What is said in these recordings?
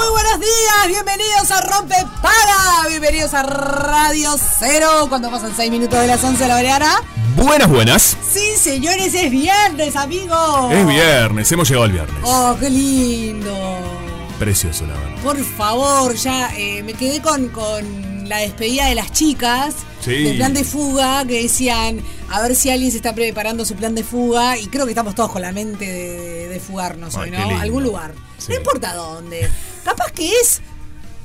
Muy buenos días, bienvenidos a Rompe Para, bienvenidos a Radio Cero, cuando pasan 6 minutos de las 11 de la mañana. Buenas, buenas. Sí, señores, es viernes, amigos. Es viernes, hemos llegado al viernes. Oh, qué lindo. Precioso, la verdad. Por favor, ya eh, me quedé con, con la despedida de las chicas Sí. del plan de fuga que decían a ver si alguien se está preparando su plan de fuga y creo que estamos todos con la mente de, de fugarnos Ay, hoy, ¿no? Algún lugar. Sí. No importa dónde. Capaz que es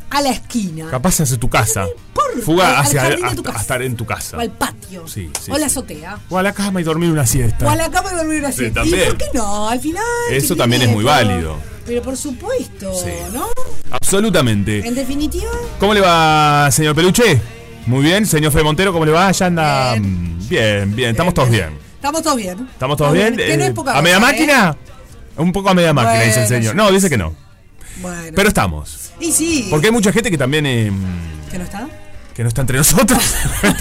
a la esquina. Capaz hacia tu casa. Por- Fuga al hacia tu casa. a estar en tu casa. O al patio. Sí, sí, o a la sí. azotea. O a la cama y dormir una siesta. O a la cama y dormir una Sí, siesta. también. ¿Y por qué no? Al final. Eso también es muy válido. Pero por supuesto, Sí. ¿no? Absolutamente. En definitiva, ¿Cómo le va, señor Peluche? Muy bien. Señor Fede Montero, ¿cómo le va? Ya anda. Bien. mm, Bien, bien. Estamos todos bien. estamos todos bien. ¿Estamos todos bien? Eh, ¿A media cosa, máquina? Un poco a media máquina, dice el señor. No, dice que no. Bueno. Pero estamos. y sí. Porque hay mucha gente que también. eh, ¿Que no está? que no está entre nosotros.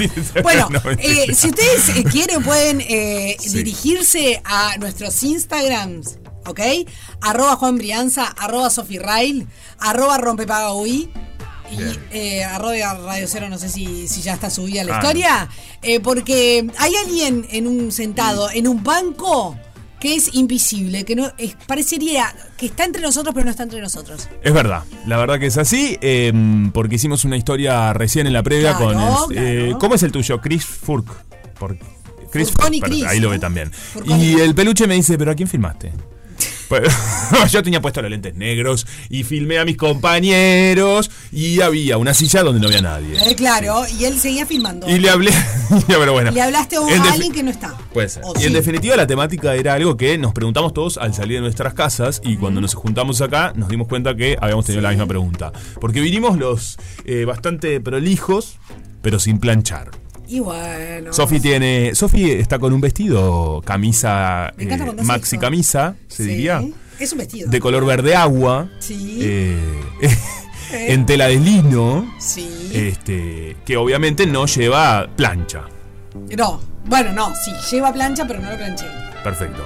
Bueno, No, eh, si ustedes eh, quieren pueden eh, Sí. dirigirse a nuestros Instagrams, ¿ok? Arroba Juan Brianza, arroba Sofi Rail, arroba Rompepagaui y eh, arroba Radio Cero, no sé si, si ya está subida la Ah, historia, eh, porque hay alguien en un sentado, en un banco que es invisible, que no es, parecería que está entre nosotros pero no está entre nosotros. Es verdad, la verdad que es así, eh, porque hicimos una historia recién en la previa Claro, con... el- eh. ¿Cómo es el tuyo? Chris Furk. Por, Chris Furconi Furk, Chris, ahí lo ve también. Furconi Y el peluche me dice, ¿pero a quién filmaste? Yo tenía puesto los lentes negros y filmé a mis compañeros y había una silla donde no había nadie. Eh, claro, y él seguía filmando. Y le hablé, pero bueno. Le hablaste a, alguien que no está. Puede ser. Y en definitiva la temática era algo que nos preguntamos todos al salir de nuestras casas y cuando nos juntamos acá nos dimos cuenta que habíamos tenido la misma pregunta. Porque vinimos los eh, bastante prolijos, pero sin planchar. Y bueno. Sofi tiene. Sofi está con un vestido, camisa, Me eh, maxi eso. camisa, se Sí, diría, Es un vestido. de color verde agua. Sí. eh, en tela de lino. Sí. Este, que obviamente no lleva plancha. No. Bueno, no, sí, lleva plancha, pero no lo planché. Perfecto.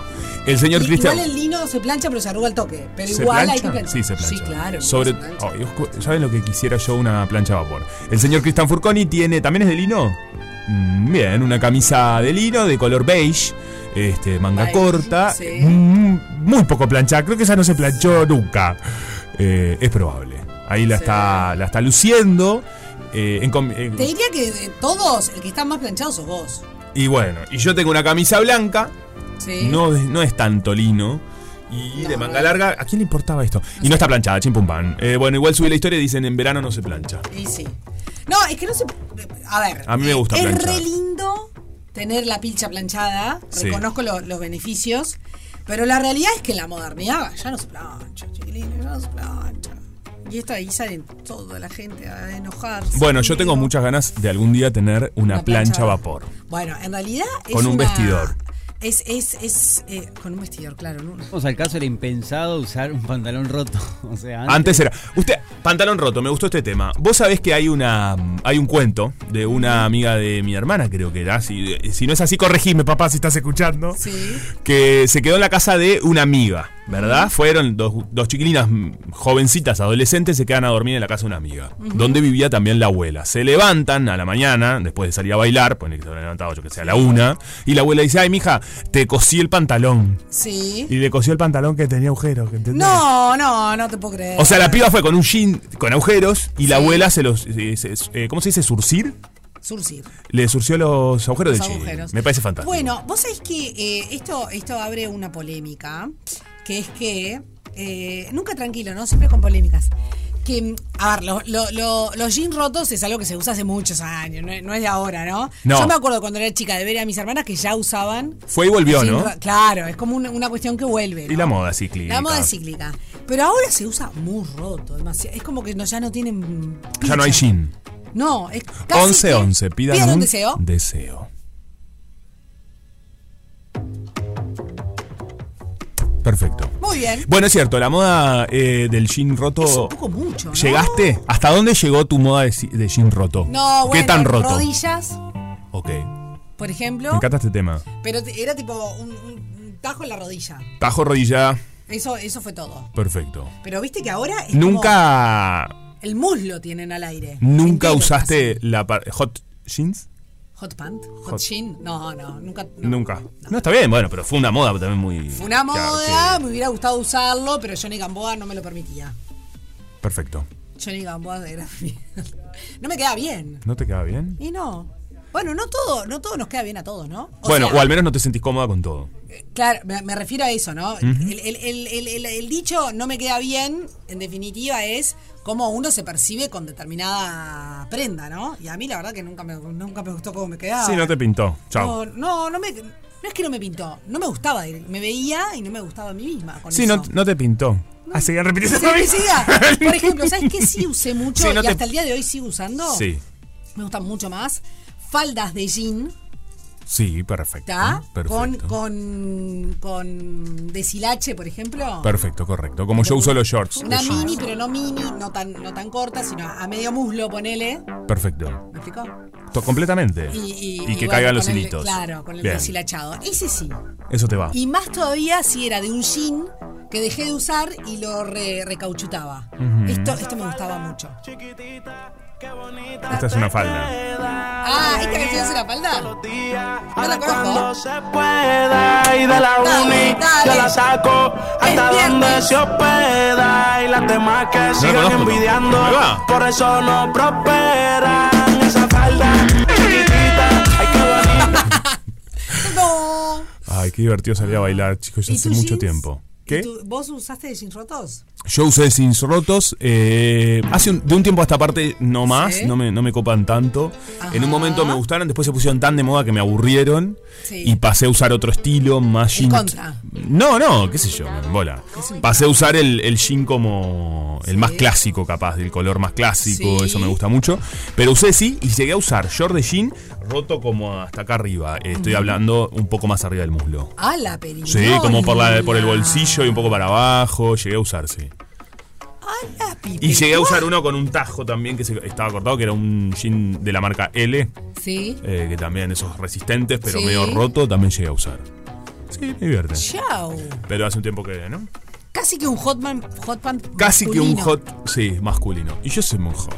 El señor Cristian. Igual el lino se plancha, pero se arruga el toque. Pero ¿Se igual plancha? hay que planchar. Sí, se plancha. Sí, claro. Sobre, oh, ¿Saben lo que quisiera yo? Una plancha a vapor. El señor Cristian Furconi tiene. ¿También es de lino? Mm, Bien, una camisa de lino de color beige. Este, manga Beige, corta. sí. mm, muy poco planchada. Creo que esa no se planchó nunca. Eh, es probable. Ahí la, Sí. está, la está luciendo. eh, en en- Te diría que de todos, el que está más planchado sos vos. y bueno, y yo tengo una camisa blanca. Sí. No, es- no es tanto lino. Y de manga larga, ¿a quién le importaba esto? y no está planchada, chim pum pam. Eh, bueno, igual subí la historia y dicen en verano no se plancha. Y sí. No, es que no se. A ver. A mí me gusta Es planchar. re lindo tener la pilcha planchada. Sí. Reconozco lo- los beneficios. Pero la realidad es que en la modernidad ya no se plancha, chiquilines, ya no se plancha. Y esto ahí sale toda la gente a enojarse. Bueno, yo tengo muchas ganas de algún día tener una, plancha plancha. a vapor. Bueno, en realidad es Con un una- vestidor. Es, es, es eh, con un vestidor, claro. ¿no? Vamos al caso, era impensado usar un pantalón roto. O sea, Antes era. Usted, pantalón roto, me gustó este tema. Vos sabés que hay una hay un cuento de una amiga de mi hermana, creo que era. Si, si no es así, corregime, papá, si estás escuchando. Sí. Que se quedó en la casa de una amiga, ¿verdad? Fueron dos, dos chiquilinas mm, jovencitas, adolescentes, se quedan a dormir en la casa de una amiga, donde vivía también la abuela. Se levantan a la mañana, después de salir a bailar, pone que se habrán levantado, yo que sé, a la una, y la abuela dice, ay, mija, te cosí el pantalón. Sí. Y le cosió el pantalón que tenía agujeros, ¿entendés? No, no, no te puedo creer. O sea, la piba fue con un jean con agujeros y la abuela se los. eh, se- eh, ¿Cómo se dice? ¿Surcir? Surcir. Le surció los agujeros Los jean. agujeros. Me parece fantástico. Bueno, vos sabés que eh, esto, esto abre una polémica, que es que, eh, nunca tranquilo, ¿no? Siempre con polémicas. Que, a ver, lo- lo- lo- los jeans rotos es algo que se usa hace muchos años, no, es- no es de ahora, ¿no? No. Yo me acuerdo cuando era chica de ver a mis hermanas que ya usaban. Fue y volvió, ¿no? ro- Claro, es como una, una cuestión que vuelve. Y la moda cíclica. La moda cíclica. Pero ahora se usa muy roto, demasiado. Es como que no, ya no tienen. Ya no hay jean. No, es casi 11 que- 11 pidan, pidan un deseo. deseo. Perfecto. Muy bien. Bueno, es cierto, la moda eh, del jean roto. Es un poco mucho, ¿no? ¿Llegaste? ¿Hasta dónde llegó tu moda de, jean roto? No, bueno, ¿Qué tan roto? rodillas, Ok. por ejemplo. Me encanta este tema. Pero era tipo un, tajo en la rodilla. Tajo, rodilla. Eso, eso fue todo. Perfecto. Pero viste que ahora es como Nunca. el muslo tienen al aire. Nunca usaste la hot jeans? Hot pant, hot, Hot- jean. No, no, nunca. no. Nunca. No. está bien, bueno, pero fue una moda también muy. Fue una Claro, moda, que- me hubiera gustado usarlo, pero Johnny Gamboa no me lo permitía. Perfecto. Johnny Gamboa era. no me queda bien. ¿No te queda bien? Y no. Bueno, no todo, no todo nos queda bien a todos, ¿no? O bueno, sea, o al menos no te sentís cómoda con todo. Claro, me, me refiero a eso, ¿no? el, el- el- el- el- el dicho no me queda bien, en definitiva, es cómo uno se percibe con determinada prenda, ¿no? Y a mí la verdad que nunca me, nunca me gustó cómo me quedaba. Sí, no te pintó. Chao. No, no, no me, no es que no me pintó, no me gustaba, me veía y no me gustaba a mí misma con Sí, eso. no, no te pintó. Ah, seguía repitiendo. Por ejemplo, ¿sabes qué sí usé mucho Sí, no y te- hasta el día de hoy sigo usando? Sí, Me gustan mucho más. Faldas de jean, sí, perfecto. ¿está? Con, Perfecto. con, con deshilache, por ejemplo. Perfecto, correcto. Como yo uso los shorts. Una los mini, pero no mini, no tan, no tan corta, sino a medio muslo, ponele. Perfecto. ¿Me explicó? Completamente. Y, y- que y bueno, caigan los el- hilitos. claro, con el Bien. deshilachado. Ese sí. Eso te va. Y más todavía si era de un jean que dejé de usar y lo re- recauchutaba. esto, esto me gustaba mucho. Esta es una falda. Ah, ¿esta canción es una falda? No la conozco. se pueda y de la uni yo la saco hasta donde se hospeda y las demás que sigan envidiando por eso no prosperan esa falda chiquitita ay qué bonita No. Ay, qué divertido salir a bailar, chicos, ya ¿Y hace mucho jeans? tiempo. ¿Y ¿Qué? tú- ¿Vos usaste jeans rotos? Yo usé jeans rotos. eh, hace un- de un tiempo a esta parte no más, Sí. no, me, no me copan tanto. En un momento me gustaron, después se pusieron tan de moda que me aburrieron. Sí. Y pasé a usar otro estilo, más El jean. contra. No, no, qué sé yo, me bola. Pasé a usar el, el jean como el más clásico, capaz, del color más clásico, Sí. eso me gusta mucho. Pero usé sí y llegué a usar short de jean roto como hasta acá arriba. Eh, Estoy hablando un poco más arriba del muslo. Ah, la perinola. Sí, como por, la, por el bolsillo y un poco para abajo. Llegué a usar, sí. Ah. Y llegué a usar uno con un tajo también que se, estaba cortado, que era un jean de la marca L, Sí. eh, que también esos resistentes, pero Sí. medio roto, también llegué a usar. Sí, me divierte. Chao. Pero hace un tiempo que, ¿no? Casi que un hotman, hot pant Casi que un masculino. hot, sí, masculino. Y yo soy muy hot.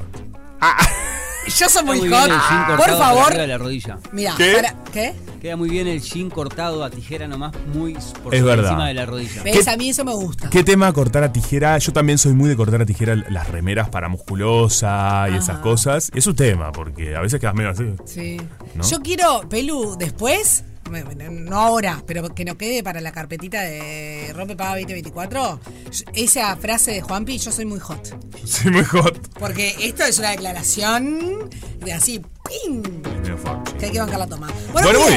Yo soy muy, muy bien hot. Por favor. de la rodilla. Mira, ¿Qué? para- ¿qué? Queda muy bien el jean cortado a tijera nomás, muy por Es sobre verdad. encima de la rodilla. ¿Ves? A mí eso me gusta. ¿Qué tema cortar a tijera? Yo también soy muy de cortar a tijera las remeras para musculosa y esas cosas. Es un tema, porque a veces quedas medio así. Sí. ¿No? Yo quiero, Pelu, después, no ahora, pero que nos quede para la carpetita de Rompe Paga 2024, esa frase de Juanpi, yo soy muy hot. Sí, muy hot. Porque esto es una declaración de así, ¡ping! Que hay que bancar la toma. Bueno, muy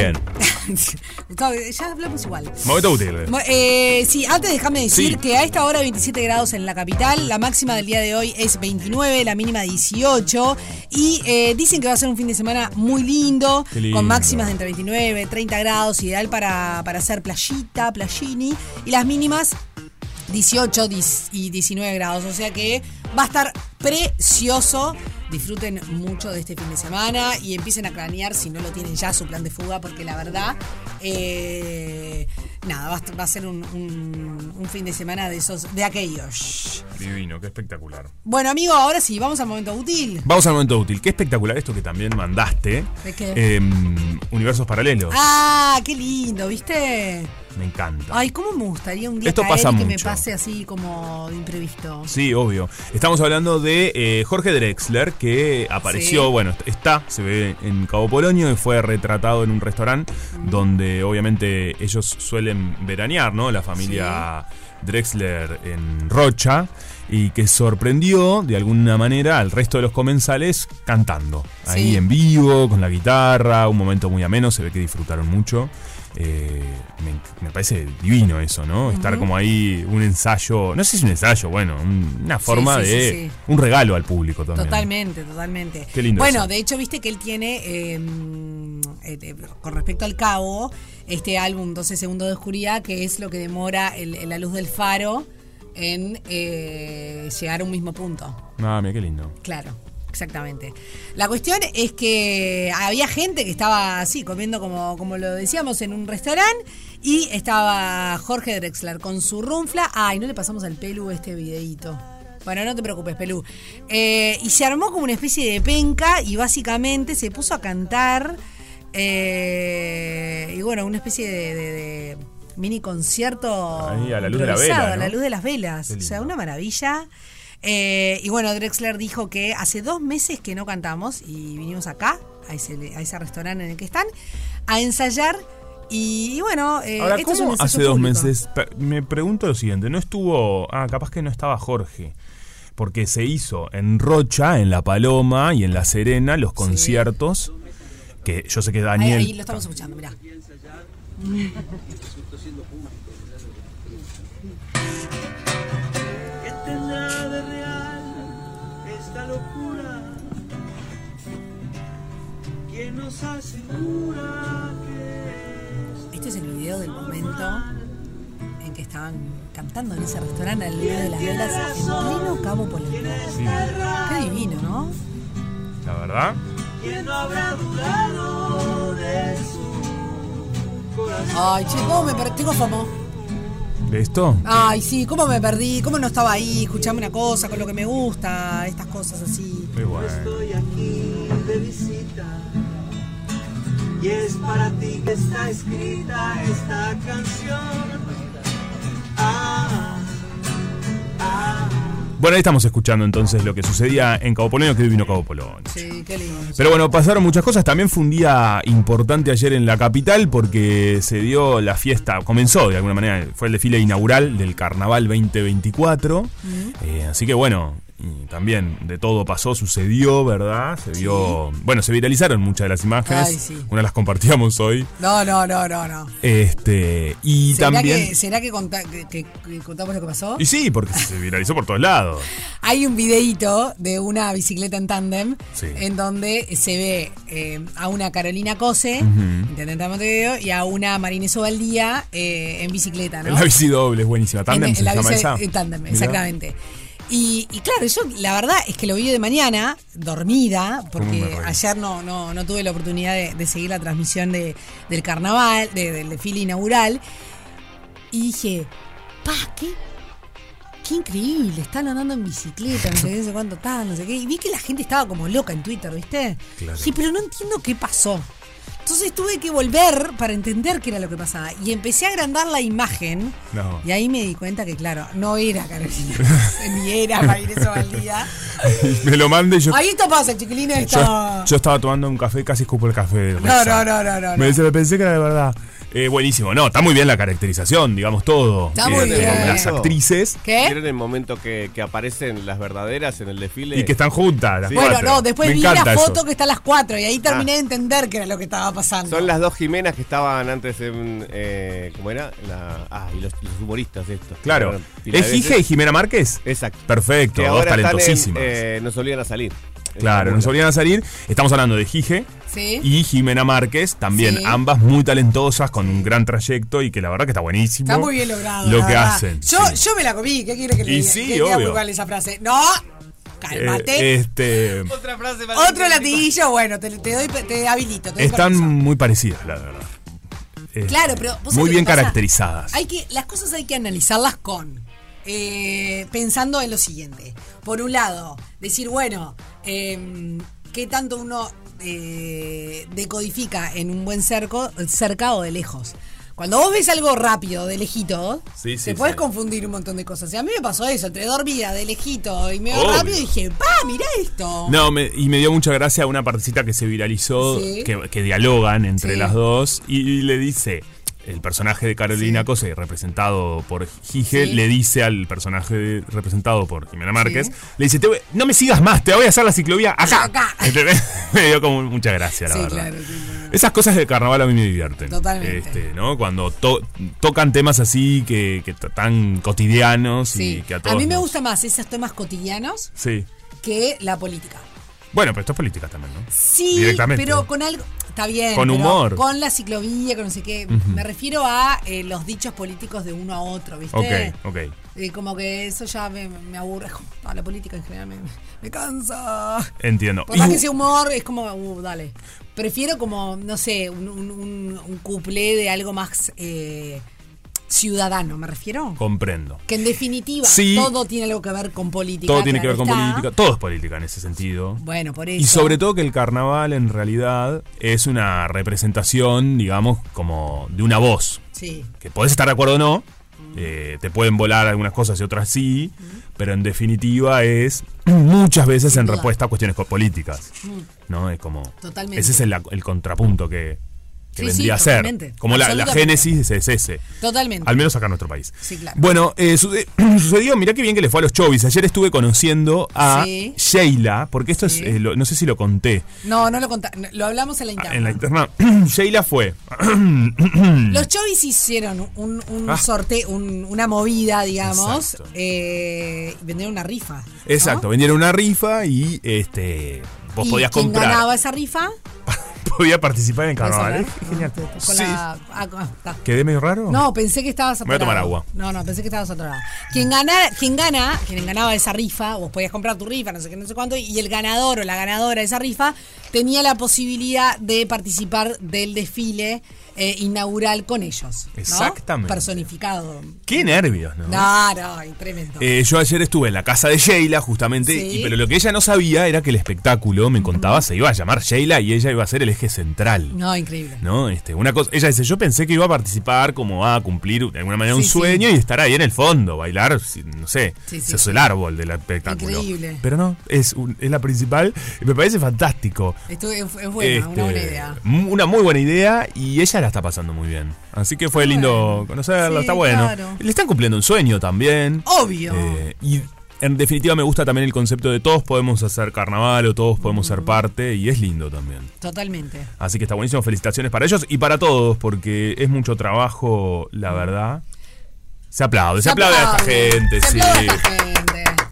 Gustavo, ya hablamos igual. Momento útil. Eh, sí, antes déjame decir Sí. que a esta hora 27 grados en la capital, la máxima del día de hoy es 29, la mínima 18 y eh, dicen que va a ser un fin de semana muy lindo, lindo. con máximas de entre 29 y 30 grados, ideal para, para hacer playita, playini. Y las mínimas 18 dis- y 19 grados. O sea que va a estar precioso. Disfruten mucho de este fin de semana y empiecen a planear, si no lo tienen ya, su plan de fuga, porque la verdad, eh, nada, va a, va a ser un, un- un fin de semana de esos, de aquellos. Divino, qué espectacular. Bueno, amigo, ahora sí, vamos al momento útil. Vamos al momento útil. Qué espectacular esto que también mandaste. ¿De qué? Em, universos paralelos. Ah, qué lindo, ¿viste? Me encanta. Ay, cómo me gustaría un día Esto caer pasa y que me mucho. pase así como de imprevisto. Sí, obvio. Estamos hablando de eh, Jorge Drexler, que apareció, Sí. bueno, est- está, se ve en Cabo Polonio y fue retratado en un restaurante donde obviamente ellos suelen veranear, ¿no? La familia Drexler en Rocha y que sorprendió de alguna manera al resto de los comensales cantando. Ahí Sí. en vivo, con la guitarra, un momento muy ameno, se ve que disfrutaron mucho. Eh, me, me parece divino eso, ¿no? Estar como ahí un ensayo, no sé si es un ensayo, bueno, un- una forma sí, sí, de sí. un regalo al público también. Totalmente, totalmente. Qué lindo Bueno, eso. de hecho, viste que él tiene, eh, eh, eh, con respecto al cabo, este álbum 12 segundos de oscuridad, que es lo que demora el- la luz del faro en eh, llegar a un mismo punto. Ah, mira qué lindo. Claro, exactamente. La cuestión es que había gente que estaba así, comiendo como, como lo decíamos en un restaurante, y estaba Jorge Drexler con su runfla. Ay, no le pasamos al Pelu este videíto. Bueno, no te preocupes, Pelú. Eh, y se armó como una especie de penca y básicamente se puso a cantar. eh, y bueno, una especie de, de- de mini concierto. Ahí, a la luz de la A la luz de las velas. O sea, una maravilla. Eh, y bueno, Drexler dijo que hace dos meses que no cantamos y vinimos acá, a ese, a ese restaurante en el que están, a ensayar. Y, y bueno, eh, Ahora, esto es un ¿cómo hace dos público. meses? Me pregunto lo siguiente, ¿no estuvo... Ah, capaz que no estaba Jorge. Porque se hizo en Rocha, en La Paloma y en La Serena los conciertos. Que yo sé que Ahí, Daniel... ahí lo estamos escuchando, mirá. ¿Quién nos asegura que Este es el video del momento en que estaban cantando en ese restaurante al lado de las velas en pleno Cabo Polonio. Qué divino, ¿no? La verdad. quién no habrá dudado de su corazón? Ay, che, ¿cómo me perdí? Tengo FOMO. ¿De esto? Ay, sí, ¿cómo me perdí? ¿Cómo no estaba ahí? Escuchame una cosa con lo que me gusta, estas cosas así. Muy bueno. Estoy aquí de visita y es para ti que está escrita esta canción. Ah, ah. Bueno, ahí estamos escuchando entonces lo que sucedía en Cabo Polonio, que hoy vino Cabo Polonio. Sí, qué lindo. Pero bueno, pasaron muchas cosas. También fue un día importante ayer en la capital porque se dio la fiesta, comenzó de alguna manera, fue el desfile inaugural del Carnaval 2024. Eh, así que bueno, y también de todo pasó, sucedió, ¿verdad? Se vio, bueno, se viralizaron muchas de las imágenes. Ay, sí. Una las compartíamos hoy. No, no, no, no, no. Este, y ¿Será, también... que, ¿será que, conta- que- que- que contamos lo que pasó? Y sí, porque se viralizó por todos lados. Hay un videíto de una bicicleta en tándem Sí. en donde se ve eh, a una Carolina Cose, Ujú. intendente de Montevideo, y a una Marinés Ovaldía eh, en bicicleta, ¿no? La bici doble es buenísima. Tandem En- se en la llama bici- esa. en tándem, Mirá. Y, y claro, yo la verdad es que lo vi de mañana, dormida, ¿Cómo me porque ayer no, no, no tuve la oportunidad de, de seguir la transmisión de, del carnaval, de- del desfile inaugural. Y dije, pa, qué, qué increíble, están andando en bicicleta, no sé qué, no sé cuánto tal, no sé qué. Y vi que la gente estaba como loca en Twitter, ¿viste? Claro. Dije, pero no entiendo qué pasó. Entonces tuve que volver para entender qué era lo que pasaba. Y empecé a agrandar la imagen. No. Y ahí me di cuenta que, claro, no era Carolina, ni era Marinés Ovaldía. Me lo mande y yo. Ahí esto pasa, chiquilines, esto... Yo, yo estaba tomando un café, casi escupo el café. No, no, no, no, no, Me, no. dice, me pensé que era de verdad. Eh, buenísimo. No, está muy bien la caracterización, digamos todo. Está Eh, muy bien. Las actrices ¿Qué? ¿Vieron el momento que, que aparecen las verdaderas en el desfile? y que están juntas. Las Sí. Bueno, cuatro. no, después Me vi la foto eso. Ah. que está a las 4 y ahí terminé de entender qué era lo que estaba pasando. Son las dos Jimenas que estaban antes en. Eh, ¿Cómo era? La, ah, y los, los humoristas estos. Claro. ¿Es. Gige y Jimena Márquez? Exacto. Perfecto, Que dos ahora están en, talentosísimas. eh, nos obligan a salir. Claro, nos obligan a salir. Estamos hablando de Gige Sí. y Jimena Márquez, también Sí. ambas muy talentosas, con un gran trayecto y que la verdad que está buenísimo. Está muy bien logrado. Lo que hacen. Yo, sí. yo me la comí. ¿Qué quiere que le Y diga? sí, queda muy obvio. esa frase. No, cálmate. Eh, este, Otra frase más Otro latiguillo, bueno, te, te doy, te habilito. Te doy están permiso. muy parecidas, la verdad. Eh, Claro, pero vos muy bien caracterizadas. Hay que, las cosas hay que analizarlas con. eh, pensando en lo siguiente. Por un lado, decir, bueno, eh, ¿qué tanto uno eh, decodifica en un buen cerco, cerca o de lejos? Cuando vos ves algo rápido, de lejito, Sí, sí, te puedes sí. confundir un montón de cosas. Y a mí me pasó eso, entre dormida, de lejito y medio Obvio. rápido, y dije, ¡pa! Mirá esto. No, me- y me dio mucha gracia una partecita que se viralizó, que, que dialogan entre las dos, y, y le dice, el personaje de Carolina Sí. Cose, representado por Gige, Sí. le dice al personaje representado por Jimena Márquez, Sí. le dice, "Te voy- no me sigas más, te voy a hacer la ciclovía acá. Me dio como mucha gracia, la verdad. claro, sí, claro. Esas cosas del carnaval a mí me divierten. Totalmente. Este, ¿no? Cuando to- tocan temas así que, que tan cotidianos Sí. y que a todos a mí me nos- gusta más esos temas cotidianos que la política. Bueno, pero esto es política también, ¿no? Sí, Directamente. pero con algo. Está bien. Con humor. Con la ciclovía, con no sé qué. Me refiero a eh, los dichos políticos de uno a otro, ¿viste? Ok, ok. Eh, como que eso ya me, me aburre. Ah, la política en general me, me cansa. Entiendo. Por más que sea humor, es como, uh, dale. Prefiero como, no sé, un, un, un, un cuplé de algo más eh, ciudadano, ¿me refiero? Comprendo. Que en definitiva Sí. todo tiene algo que ver con política. Todo tiene que ver con está. política. Todo es política en ese sentido. Bueno, por eso. Y sobre todo que el carnaval en realidad es una representación, digamos, como de una voz. Sí. Que podés estar de acuerdo o no. eh, te pueden volar algunas cosas y otras sí. Pero en definitiva es muchas veces en respuesta a cuestiones políticas. ¿No? Es como. Totalmente. Ese es el, el contrapunto que, que Sí, vendría sí, a ser. Como la, la génesis es ese. Totalmente. Al menos acá en nuestro país. Sí, claro. Bueno, eh, suce- sucedió, mirá qué bien que le fue a los Chovis. Ayer estuve conociendo a Sí. Sheila, porque esto es, eh, lo- no sé si lo conté No, no lo contá, no, lo hablamos en la interna. en la interna. Sheila fue. Los Chovis hicieron un, un Ah. sorteo, un- una movida, digamos, eh, vendieron una rifa. ¿no? Exacto, vendieron una rifa y este vos ¿Y podías quién comprar. ganaba esa rifa? Podía participar en el ¿Puedes carnaval. Genial. Con Sí. la- ah, ah. ¿Quedé medio raro? No, pensé que estabas Voy a tomar atorado. agua. No, no, pensé que estabas atorado. Quien gana, quien gana, quien ganaba esa rifa, vos podías comprar tu rifa, no sé qué, no sé cuánto, y el ganador o la ganadora de esa rifa tenía la posibilidad de participar del desfile eh, inaugural con ellos. ¿no? Exactamente. Personificado. Qué nervios, ¿no? No, no, tremendo. Eh, yo ayer estuve en la casa de Sheila, justamente, Sí. y, pero lo que ella no sabía era que el espectáculo, me contaba, se iba a llamar Sheila y ella iba a ser el eje central. no, increíble. ¿No? Este, una cosa, ella dice, yo pensé que iba a participar como a cumplir de alguna manera un sí. sueño y estar ahí en el fondo, bailar, no sé, Sí, sí, se sí. el árbol del espectáculo. Increíble. Pero no, es, un- es la principal me parece fantástico. Esto es, es buena, Este, una buena idea. mu- Una muy buena idea y ella la está pasando muy bien. Así que fue lindo conocerla, Sí, está bueno. claro. Le están cumpliendo un sueño también. Obvio. Eh, y en definitiva me gusta también el concepto de todos podemos hacer carnaval o todos podemos ser parte y es lindo también. Totalmente. Así que está buenísimo, felicitaciones para ellos y para todos porque es mucho trabajo, la verdad. Se aplaude, se, aplaude a esta gente, se sí. aplaude a esta gente.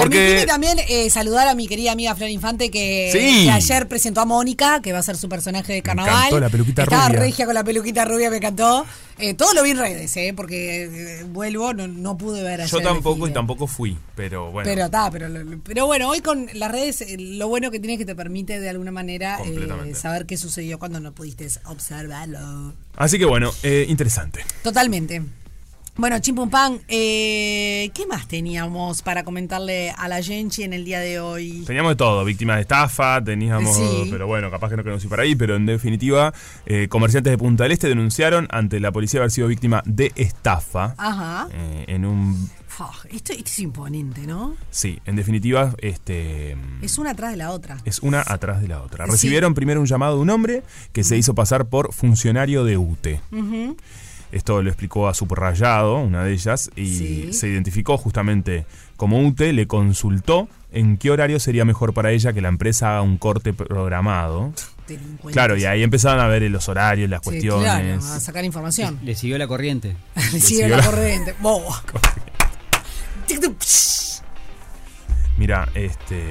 Porque- también eh, saludar a mi querida amiga Flor Infante que, Sí. que ayer presentó a Mónica, que va a ser su personaje de carnaval. encantó la peluquita Estaba rubia. regia con la peluquita rubia, me encantó. Eh, todo lo vi en redes, eh, porque eh, vuelvo, no, no pude ver ayer Yo tampoco y tampoco fui, pero bueno. Pero está, pero, pero bueno, hoy con las redes lo bueno que tiene es que te permite de alguna manera saber qué sucedió cuando no pudiste observarlo. Así que bueno, interesante. Totalmente. Bueno, Chimpumpan, eh, ¿qué más teníamos para comentarle a la Genchi en el día de hoy? Teníamos de todo, víctimas de estafa, teníamos, Sí. pero bueno, capaz que no queremos ir para ahí, pero en definitiva, eh, comerciantes de Punta del Este denunciaron ante la policía haber sido víctima de estafa. Ajá. eh, en un... Fua, esto, esto es imponente, ¿no? Sí, en definitiva, este... Es una atrás de la otra. Es una atrás de la otra. Sí. Recibieron primero un llamado de un hombre que se hizo pasar por funcionario de UTE. Ujú. Esto lo explicó a Subrayado, una de ellas, y Sí. se identificó justamente como UTE, le consultó en qué horario sería mejor para ella que la empresa haga un corte programado. Claro, y ahí empezaron a ver los horarios, las Sí, cuestiones. claro, a sacar información. Le siguió la corriente. Sigue siguió la la- corriente. Bobo. Mira, este.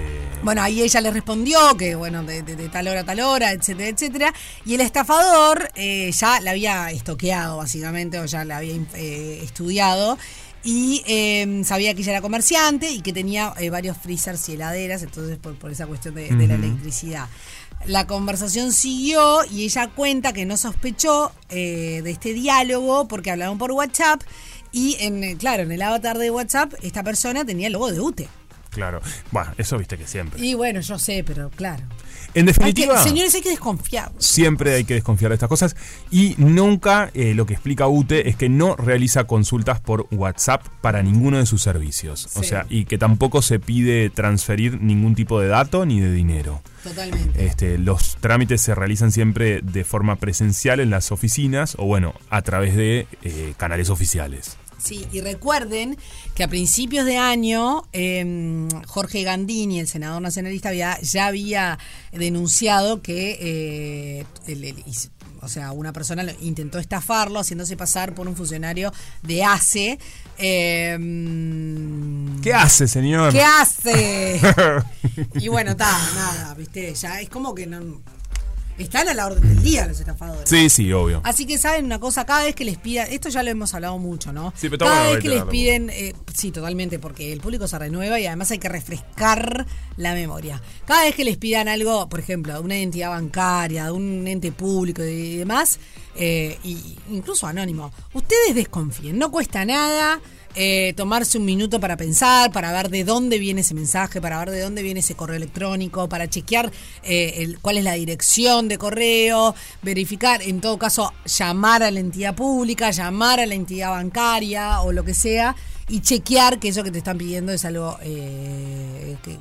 Bueno, ahí ella le respondió que, bueno, de, de- de tal hora a tal hora, etcétera, etcétera. Y el estafador eh, ya la había estoqueado, básicamente, o ya la había eh, estudiado. Y eh, sabía que ella era comerciante y que tenía eh, varios freezers y heladeras, entonces por, por esa cuestión de, de la electricidad. La conversación siguió y ella cuenta que no sospechó eh, de este diálogo porque hablaron por WhatsApp y, en, claro, en el avatar de WhatsApp esta persona tenía el logo de UTE. Claro. Bueno, eso viste que siempre. Y bueno, yo sé, pero claro. En Hay que- definitiva. señores, hay que desconfiar. Siempre hay que desconfiar de estas cosas y nunca eh, lo que explica UTE es que no realiza consultas por WhatsApp para ninguno de sus servicios. O sea, y que tampoco se pide transferir ningún tipo de dato ni de dinero. Totalmente. Este, los trámites se realizan siempre de forma presencial en las oficinas o bueno, a través de eh, canales oficiales. Sí, y recuerden que a principios de año eh, Jorge Gandini, el senador nacionalista, había, ya había denunciado que eh, el- el- is- o sea, una persona intentó estafarlo haciéndose pasar por un funcionario de ACE. eh, ¿Qué hace, señor? ¿Qué hace? y bueno, está, nada, viste, ya es como que no... Están a la orden del día los estafadores. Sí, sí, obvio. Así que saben una cosa, cada vez que les pidan, esto ya lo hemos hablado mucho, ¿no? Sí, pero cada bueno vez que les piden, eh, sí, totalmente, porque el público se renueva y además hay que refrescar la memoria. Cada vez que les pidan algo, por ejemplo, de una entidad bancaria, de un ente público y demás, eh, y incluso anónimo, ustedes desconfíen, no cuesta nada. Eh, tomarse un minuto para pensar, para ver de dónde viene ese mensaje, para ver de dónde viene ese correo electrónico, para chequear eh, el- cuál es la dirección de correo, verificar, en todo caso, llamar a la entidad pública, llamar a la entidad bancaria o lo que sea, y chequear que eso que te están pidiendo es algo eh, que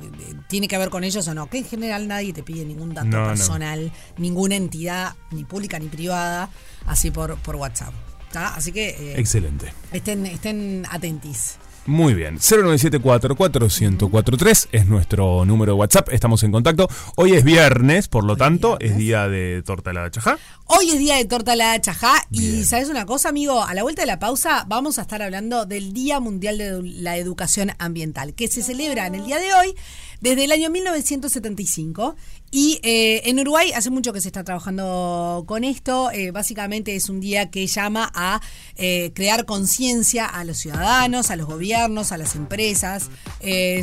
tiene que ver con ellos o no. Que en general nadie te pide ningún dato No, no. personal, ninguna entidad, ni pública ni privada, así por, por WhatsApp. ¿Tá? Así que eh, Excelente. estén, estén atentis. Muy bien. 097441043 es nuestro número de WhatsApp. Estamos en contacto. Hoy es viernes, por lo tanto, es día de torta helada chajá. Hoy es día de torta la chajá y sabes una cosa, amigo, a la vuelta de la pausa vamos a estar hablando del Día Mundial de la Educación Ambiental, que se celebra en el día de hoy desde el año 1975 y eh, en Uruguay hace mucho que se está trabajando con esto. Eh, básicamente es un día que llama a eh, crear conciencia a los ciudadanos, a los gobiernos, a las empresas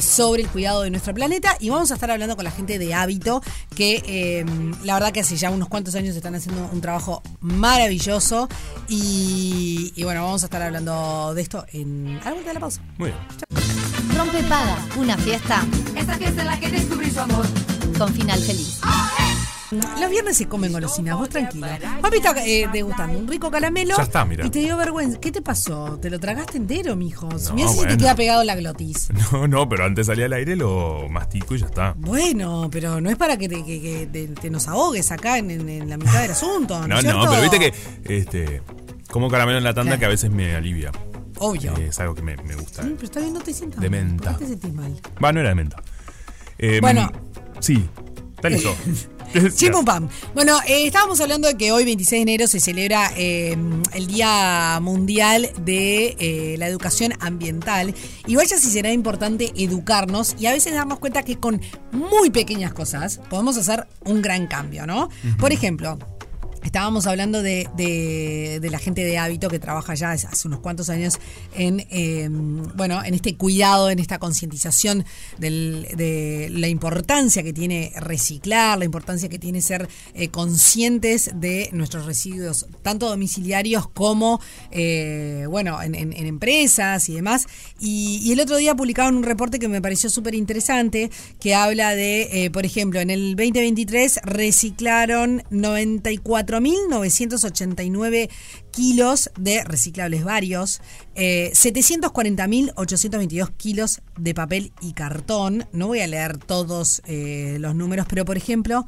sobre el cuidado de nuestro planeta y vamos a estar hablando con la gente de Hábito que eh, la verdad que hace ya unos cuantos años están haciendo un trabajo maravilloso y, y bueno, vamos a estar hablando de esto en a la vuelta de la pausa. Muy bien. Rompe Paga, una fiesta Esta fiesta en la que descubrí su amor. con final feliz. Los viernes se comen golosinas, vos tranquilo. Papi está eh, degustando un rico caramelo. Ya está, mira. Y te dio vergüenza. ¿Qué te pasó? ¿Te lo tragaste entero, mijo? No, Mirá si te bueno. queda pegado la glotis. No, no, pero antes salía al aire lo mastico y ya está. Bueno, pero no es para que te, que- que te- te nos ahogues acá en, en- en la mitad del asunto. ¿no, No, pero viste que este como caramelo en la tanda Claro. que a veces me alivia. Obvio. Eh, es algo que me, me gusta. Mm, pero está bien, no te sientas De menta. ¿Por qué te sentís mal? Va, no era de menta. Eh, Bueno. Sí. Dale eso. Chim pam. Bueno, eh, estábamos hablando de que hoy, 26 de enero, se celebra eh, el Día Mundial de eh, la Educación Ambiental. Y vaya si será importante educarnos y a veces darnos cuenta que con muy pequeñas cosas podemos hacer un gran cambio, ¿no? Por ejemplo. Estábamos hablando de, de- la gente de hábito que trabaja ya hace unos cuantos años en, eh, bueno, en este cuidado, en esta concientización de la importancia que tiene reciclar, la importancia que tiene ser eh, conscientes de nuestros residuos, tanto domiciliarios como, eh, bueno, en, empresas y demás. Y, el otro día publicaron un reporte que me pareció súper interesante, que habla de, eh, por ejemplo, en el 2023 reciclaron 94.989 kilos de reciclables varios, eh, 740.822 kilos de papel y cartón. No voy a leer todos eh, los números, pero por ejemplo,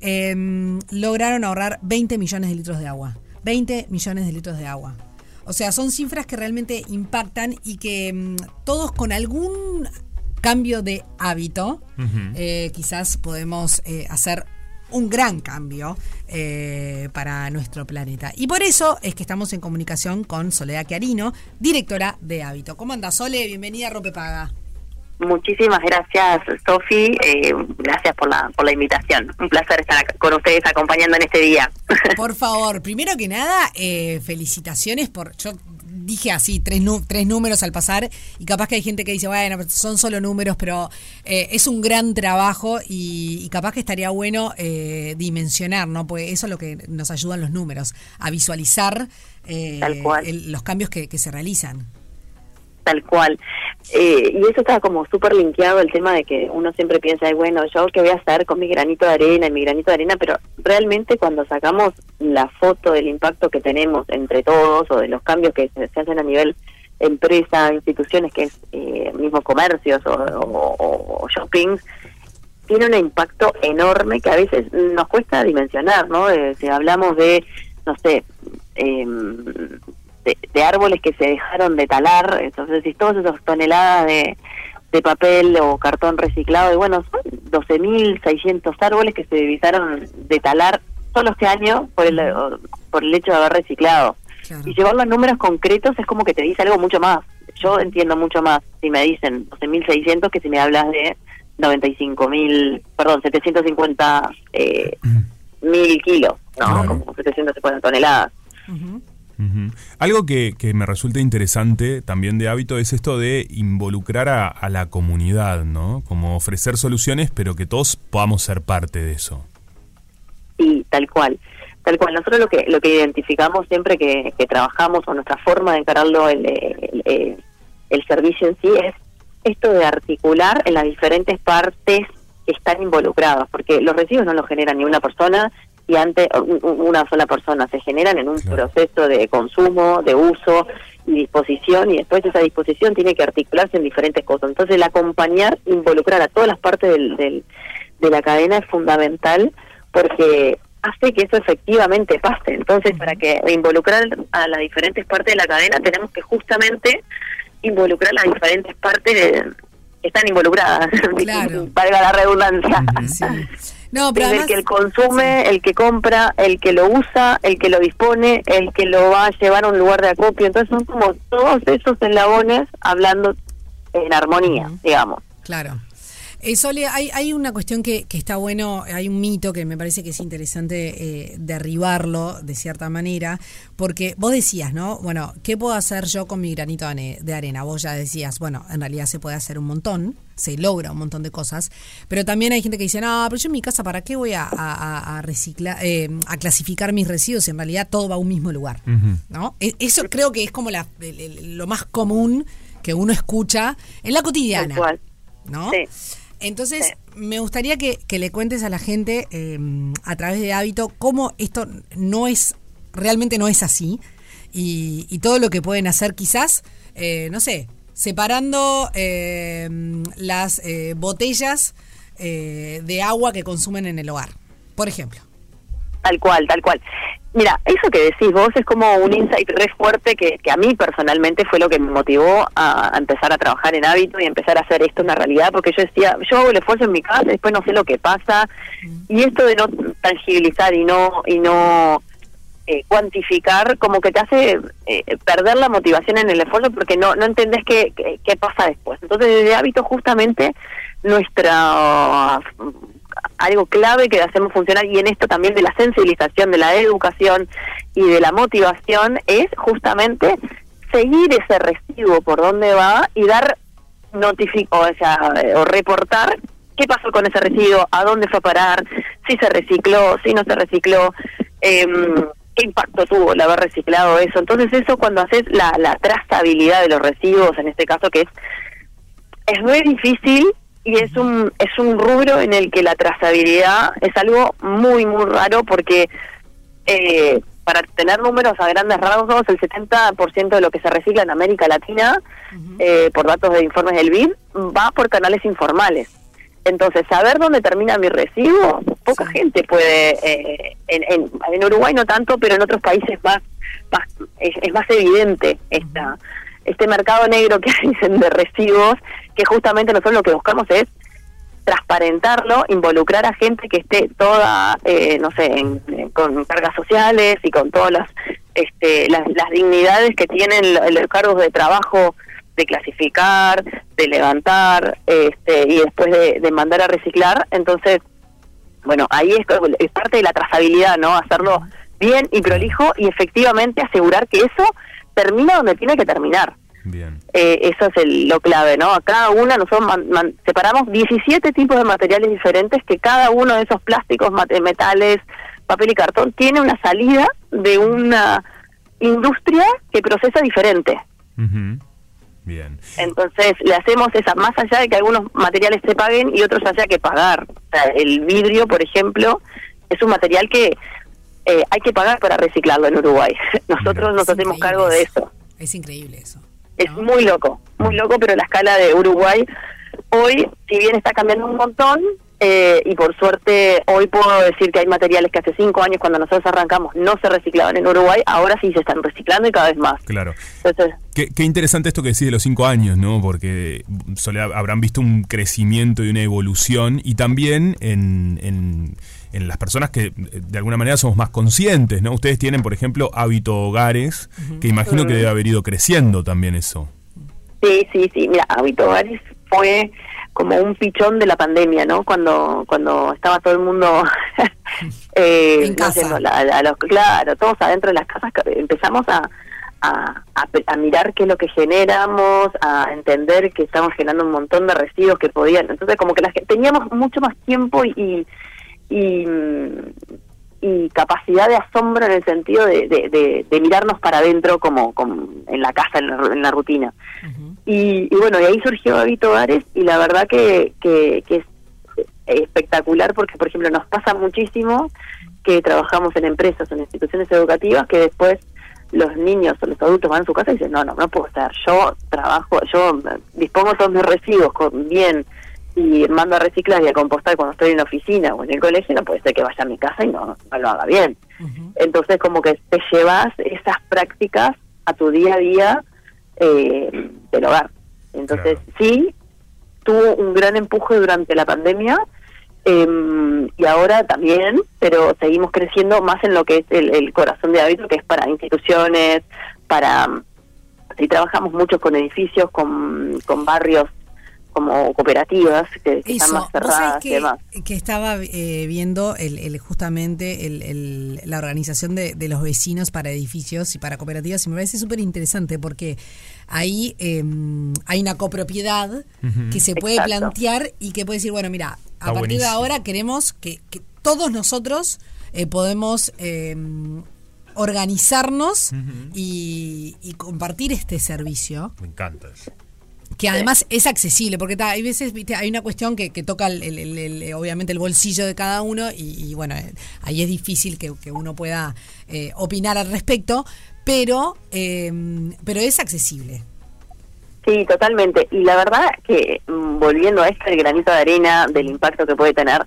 em, lograron ahorrar 20 millones de litros de agua. 20 millones de litros de agua. O sea, son cifras que realmente impactan y que mm, todos con algún cambio de hábito, eh, quizás podemos eh, hacer un gran cambio eh, para nuestro planeta. Y por eso es que estamos en comunicación con Soledad Chiarino, directora de Hábito. ¿Cómo anda, Sole? Bienvenida a Rope Paga. Muchísimas gracias, Sofi. Eh, gracias por la, por la invitación. Un placer estar con ustedes acompañando en este día. Por favor, primero que nada, eh, felicitaciones por. Yo dije así, tres, tres números al pasar, y capaz que hay gente que dice, bueno, son solo números, pero eh, es un gran trabajo y, y capaz que estaría bueno eh, dimensionar, ¿no? Porque eso es lo que nos ayudan los números, a visualizar eh, Tal cual. el- los cambios que, que se realizan. Tal cual. Eh, y eso está como súper linkeado el tema de que uno siempre piensa, "Ay, bueno, yo qué voy a hacer con mi granito de arena y mi granito de arena, pero realmente cuando sacamos la foto del impacto que tenemos entre todos o de los cambios que se, hacen a nivel empresa, instituciones, que es eh, mismo comercios o, o- shoppings, tiene un impacto enorme que a veces nos cuesta dimensionar, ¿no? Eh, si hablamos de, no sé, em, de, de árboles que se dejaron de talar, entonces si todas esas toneladas de, de papel o cartón reciclado, y bueno, son 12.600 árboles que se evitaron de talar solo este año por el, por el hecho de haber reciclado. Y llevarlo a números concretos es como que te dice algo mucho más. Yo entiendo mucho más si me dicen 12.600 que si me hablas de 95.000, perdón, 750 eh, mil kilos, ¿no? Como 750 toneladas. Ujú. Algo que, que me resulta interesante también de hábito es esto de involucrar a, a la comunidad, ¿no? Como ofrecer soluciones, pero que todos podamos ser parte de eso. Sí, tal cual. Tal cual. Nosotros lo que lo que identificamos siempre que, que trabajamos o nuestra forma de encararlo el, el, servicio en sí es esto de articular en las diferentes partes que están involucradas, porque los residuos no los genera ni una persona y antes u- u- una sola persona, se generan en un proceso de consumo, de uso y disposición y después esa disposición tiene que articularse en diferentes cosas. Entonces el acompañar, involucrar a todas las partes del, del- de la cadena es fundamental porque hace que eso efectivamente pase. Entonces, para que involucrar a las diferentes partes de la cadena, tenemos que justamente involucrar las diferentes partes de- que están involucradas, valga la redundancia. No, pero Desde además- el que el consume, el que compra, el que lo usa, el que lo dispone, el que lo va a llevar a un lugar de acopio. Entonces son como todos esos eslabones hablando en armonía, digamos. Claro. Eh, Sole, hay, hay una cuestión que, que está bueno, hay un mito que me parece que es interesante eh, derribarlo de cierta manera, porque vos decías, ¿no? Bueno, ¿qué puedo hacer yo con mi granito de arena? Vos ya decías, bueno, en realidad se puede hacer un montón, se logra un montón de cosas, pero también hay gente que dice, no, pero yo en mi casa, ¿para qué voy a, a- a- a reciclar, eh, a clasificar mis residuos? En realidad todo va a un mismo lugar. ¿no? E- Eso creo que es como la- el- el- lo más común que uno escucha en la cotidiana. ¿No? Entonces, me gustaría que, que le cuentes a la gente eh, a través de hábito cómo esto no es, realmente no es así y, y todo lo que pueden hacer quizás, eh, no sé, separando eh, las eh, botellas eh, de agua que consumen en el hogar, por ejemplo. Tal cual, tal cual. Mira, eso que decís vos es como un insight re fuerte que, que a mí personalmente fue lo que me motivó a, empezar a trabajar en hábito y empezar a hacer esto una realidad, porque yo decía, yo hago el esfuerzo en mi casa, después no sé lo que pasa, y esto de no tangibilizar y no y no eh, cuantificar, como que te hace eh, perder la motivación en el esfuerzo porque no no entendés qué, qué, qué pasa después. Entonces, desde hábito justamente nuestra algo clave que hacemos funcionar y en esto también de la sensibilización, de la educación y de la motivación es justamente seguir ese residuo por dónde va y dar notifico, o sea, eh, o reportar qué pasó con ese residuo, a dónde fue a parar, si se recicló, si no se recicló, em, qué impacto tuvo el haber reciclado eso. Entonces eso cuando haces la, la trazabilidad de los residuos, en este caso que es es muy difícil y es un es un rubro en el que la trazabilidad es algo muy muy raro porque eh, para tener números a grandes rasgos el 70% de lo que se recicla en América Latina eh, por datos de informes del BID va por canales informales. Entonces saber dónde termina mi residuo poca gente puede eh, en, en, en Uruguay no tanto pero en otros países más, más es, es más evidente esta este mercado negro que dicen de residuos, que justamente nosotros lo que buscamos es transparentarlo, involucrar a gente que esté toda, eh, no sé, en- con cargas sociales y con todas las, este, las, las dignidades que tienen lo- los cargos de trabajo de clasificar, de levantar este, y después de, de mandar a reciclar. Entonces, bueno, ahí es, es parte de la trazabilidad, ¿no? Hacerlo bien y prolijo y efectivamente asegurar que eso termina donde tiene que terminar. Bien. Eh, eso es el- lo clave, ¿no? A cada una nosotros man- man- separamos 17 tipos de materiales diferentes que cada uno de esos plásticos, mate- metales, papel y cartón tiene una salida de una industria que procesa diferente. Ujú. Bien. Entonces le hacemos esa, más allá de que algunos materiales se paguen y otros haya que pagar. O sea, el vidrio, por ejemplo, es un material que eh, hay que pagar para reciclarlo en Uruguay. Nosotros nos hacemos cargo de eso. Es increíble eso. Es muy loco, muy loco, pero la escala de Uruguay hoy, si bien está cambiando un montón, eh, y por suerte hoy puedo decir que hay materiales que hace cinco años cuando nosotros arrancamos no se reciclaban en Uruguay, ahora sí se están reciclando y cada vez más. Claro. Entonces, Qué, qué interesante esto que decís de los cinco años, ¿no? Porque habrán visto un crecimiento y una evolución y también en, en- en las personas que eh, de alguna manera somos más conscientes, ¿no? Ustedes tienen, por ejemplo, hábito hogares, que imagino que debe haber ido creciendo también eso. Sí, sí, sí. Mira, Hábito Hogares fue como un pichón de la pandemia, ¿no? Cuando cuando estaba todo el mundo eh, En casa. haciendo la- la- los- claro, todos adentro de las casas, empezamos a, a, a pe- a mirar qué es lo que generamos, a entender que estamos generando un montón de residuos que podían. Entonces, como que la, teníamos mucho más tiempo y, y, y capacidad de asombro en el sentido de, de, de- de mirarnos para adentro como, como en la casa, en la, en la rutina. y, y bueno, y ahí surgió Hábito Hogares y la verdad que, que, que es espectacular porque, por ejemplo, nos pasa muchísimo que trabajamos en empresas o en instituciones educativas que después los niños o los adultos van a su casa y dicen, no, no, no puedo estar. Yo trabajo, yo dispongo todos mis residuos con, bien y mando a reciclar y a compostar cuando estoy en la oficina o en el colegio, no puede ser que vaya a mi casa y no, no lo haga bien. Entonces, como que te llevas esas prácticas a tu día a día eh, del hogar. Entonces, sí, tuvo un gran empuje durante la pandemia eh, y ahora también, pero seguimos creciendo más en lo que es el, el corazón de hábito, que es para instituciones, para... Sí, trabajamos mucho con edificios, con, con barrios como cooperativas que, que están Eso, más cerradas y que, demás. que estaba eh, viendo el, el- justamente el- el- la organización de, de los vecinos para edificios y para cooperativas y me parece súper interesante porque ahí eh, hay una copropiedad que se puede Exacto. plantear y que puede decir, bueno, mira, a Está partir de ahora queremos que, que todos nosotros eh, podemos... eh, organizarnos y, y compartir este servicio Me encanta eso. Que además es accesible, porque ta, hay veces, viste, hay una cuestión que, que toca el, el- el- el- obviamente el bolsillo de cada uno y, y, bueno, eh, ahí es difícil que, que uno pueda eh, opinar al respecto, pero, eh, pero es accesible. Sí, totalmente. Y la verdad que, mm, volviendo a esto, el granito de arena, del impacto que puede tener,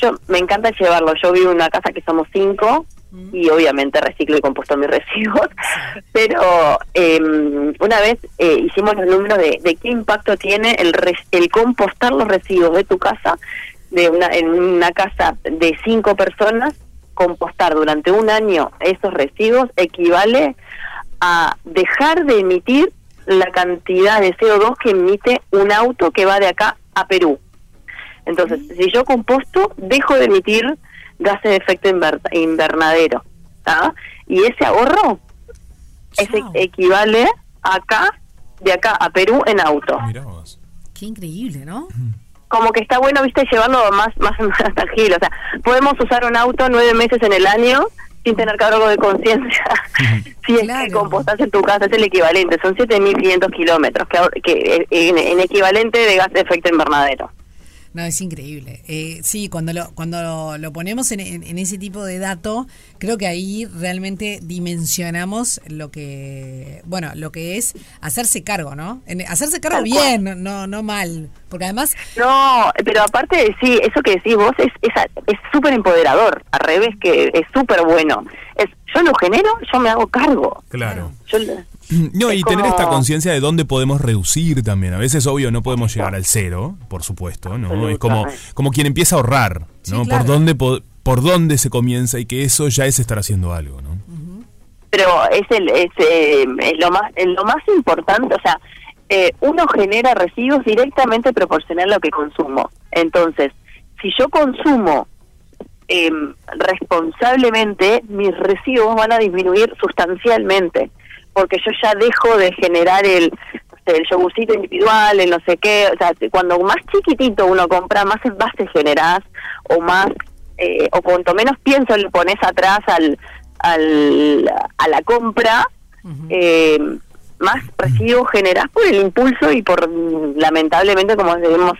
yo me encanta llevarlo. Yo vivo en una casa que somos cinco y obviamente reciclo y composto mis residuos, pero eh, una vez eh, hicimos los números de, de qué impacto tiene el, res- el compostar los residuos de tu casa, de una, en una casa de cinco personas, compostar durante un año esos residuos equivale a dejar de emitir la cantidad de CO2 que emite un auto que va de acá a Perú. Entonces, si yo composto, dejo de emitir gases de efecto inver- invernadero. ¿tá? Y ese ahorro ese Chao. equivale acá, de acá a Perú en auto. Mirá vos. Qué increíble, ¿no? Como que está bueno, viste, llevarlo más, más, más tranquilo. O sea, podemos usar un auto nueve meses en el año sin tener cargo de conciencia. si es Claro. que compostas en tu casa, es el equivalente. Son 7.500 kilómetros, que, que eh, en, en equivalente de gas de efecto invernadero. No, es increíble. Eh, sí, cuando lo, cuando lo, lo ponemos en, en- en ese tipo de dato, creo que ahí realmente dimensionamos lo que, bueno, lo que es hacerse cargo, ¿no? En- hacerse cargo Tal cual. bien, no, no mal. Porque además, No, pero aparte de sí, eso que decís vos es es es súper empoderador, al revés que es súper bueno. Es yo lo genero, yo me hago cargo. Claro. Yo No, y tener como- esta conciencia de dónde podemos reducir también. A veces, obvio, no podemos llegar al cero, por supuesto, ¿no? Es como, como quien empieza a ahorrar, ¿no? Sí, claro. Por dónde po- por dónde se comienza y que eso ya es estar haciendo algo, ¿no? pero es el es, eh, es lo más es lo más importante o sea eh, uno genera residuos directamente proporcional a lo que consumo. Entonces, si yo consumo eh, responsablemente, mis residuos van a disminuir sustancialmente, porque yo ya dejo de generar el, el yogurcito individual, el no sé qué, o sea, cuando más chiquitito uno compra, más envases generás, o más, eh, o cuanto menos pienso le pones atrás al, al, a la compra, eh, más residuos generás por el impulso y por, lamentablemente, como hemos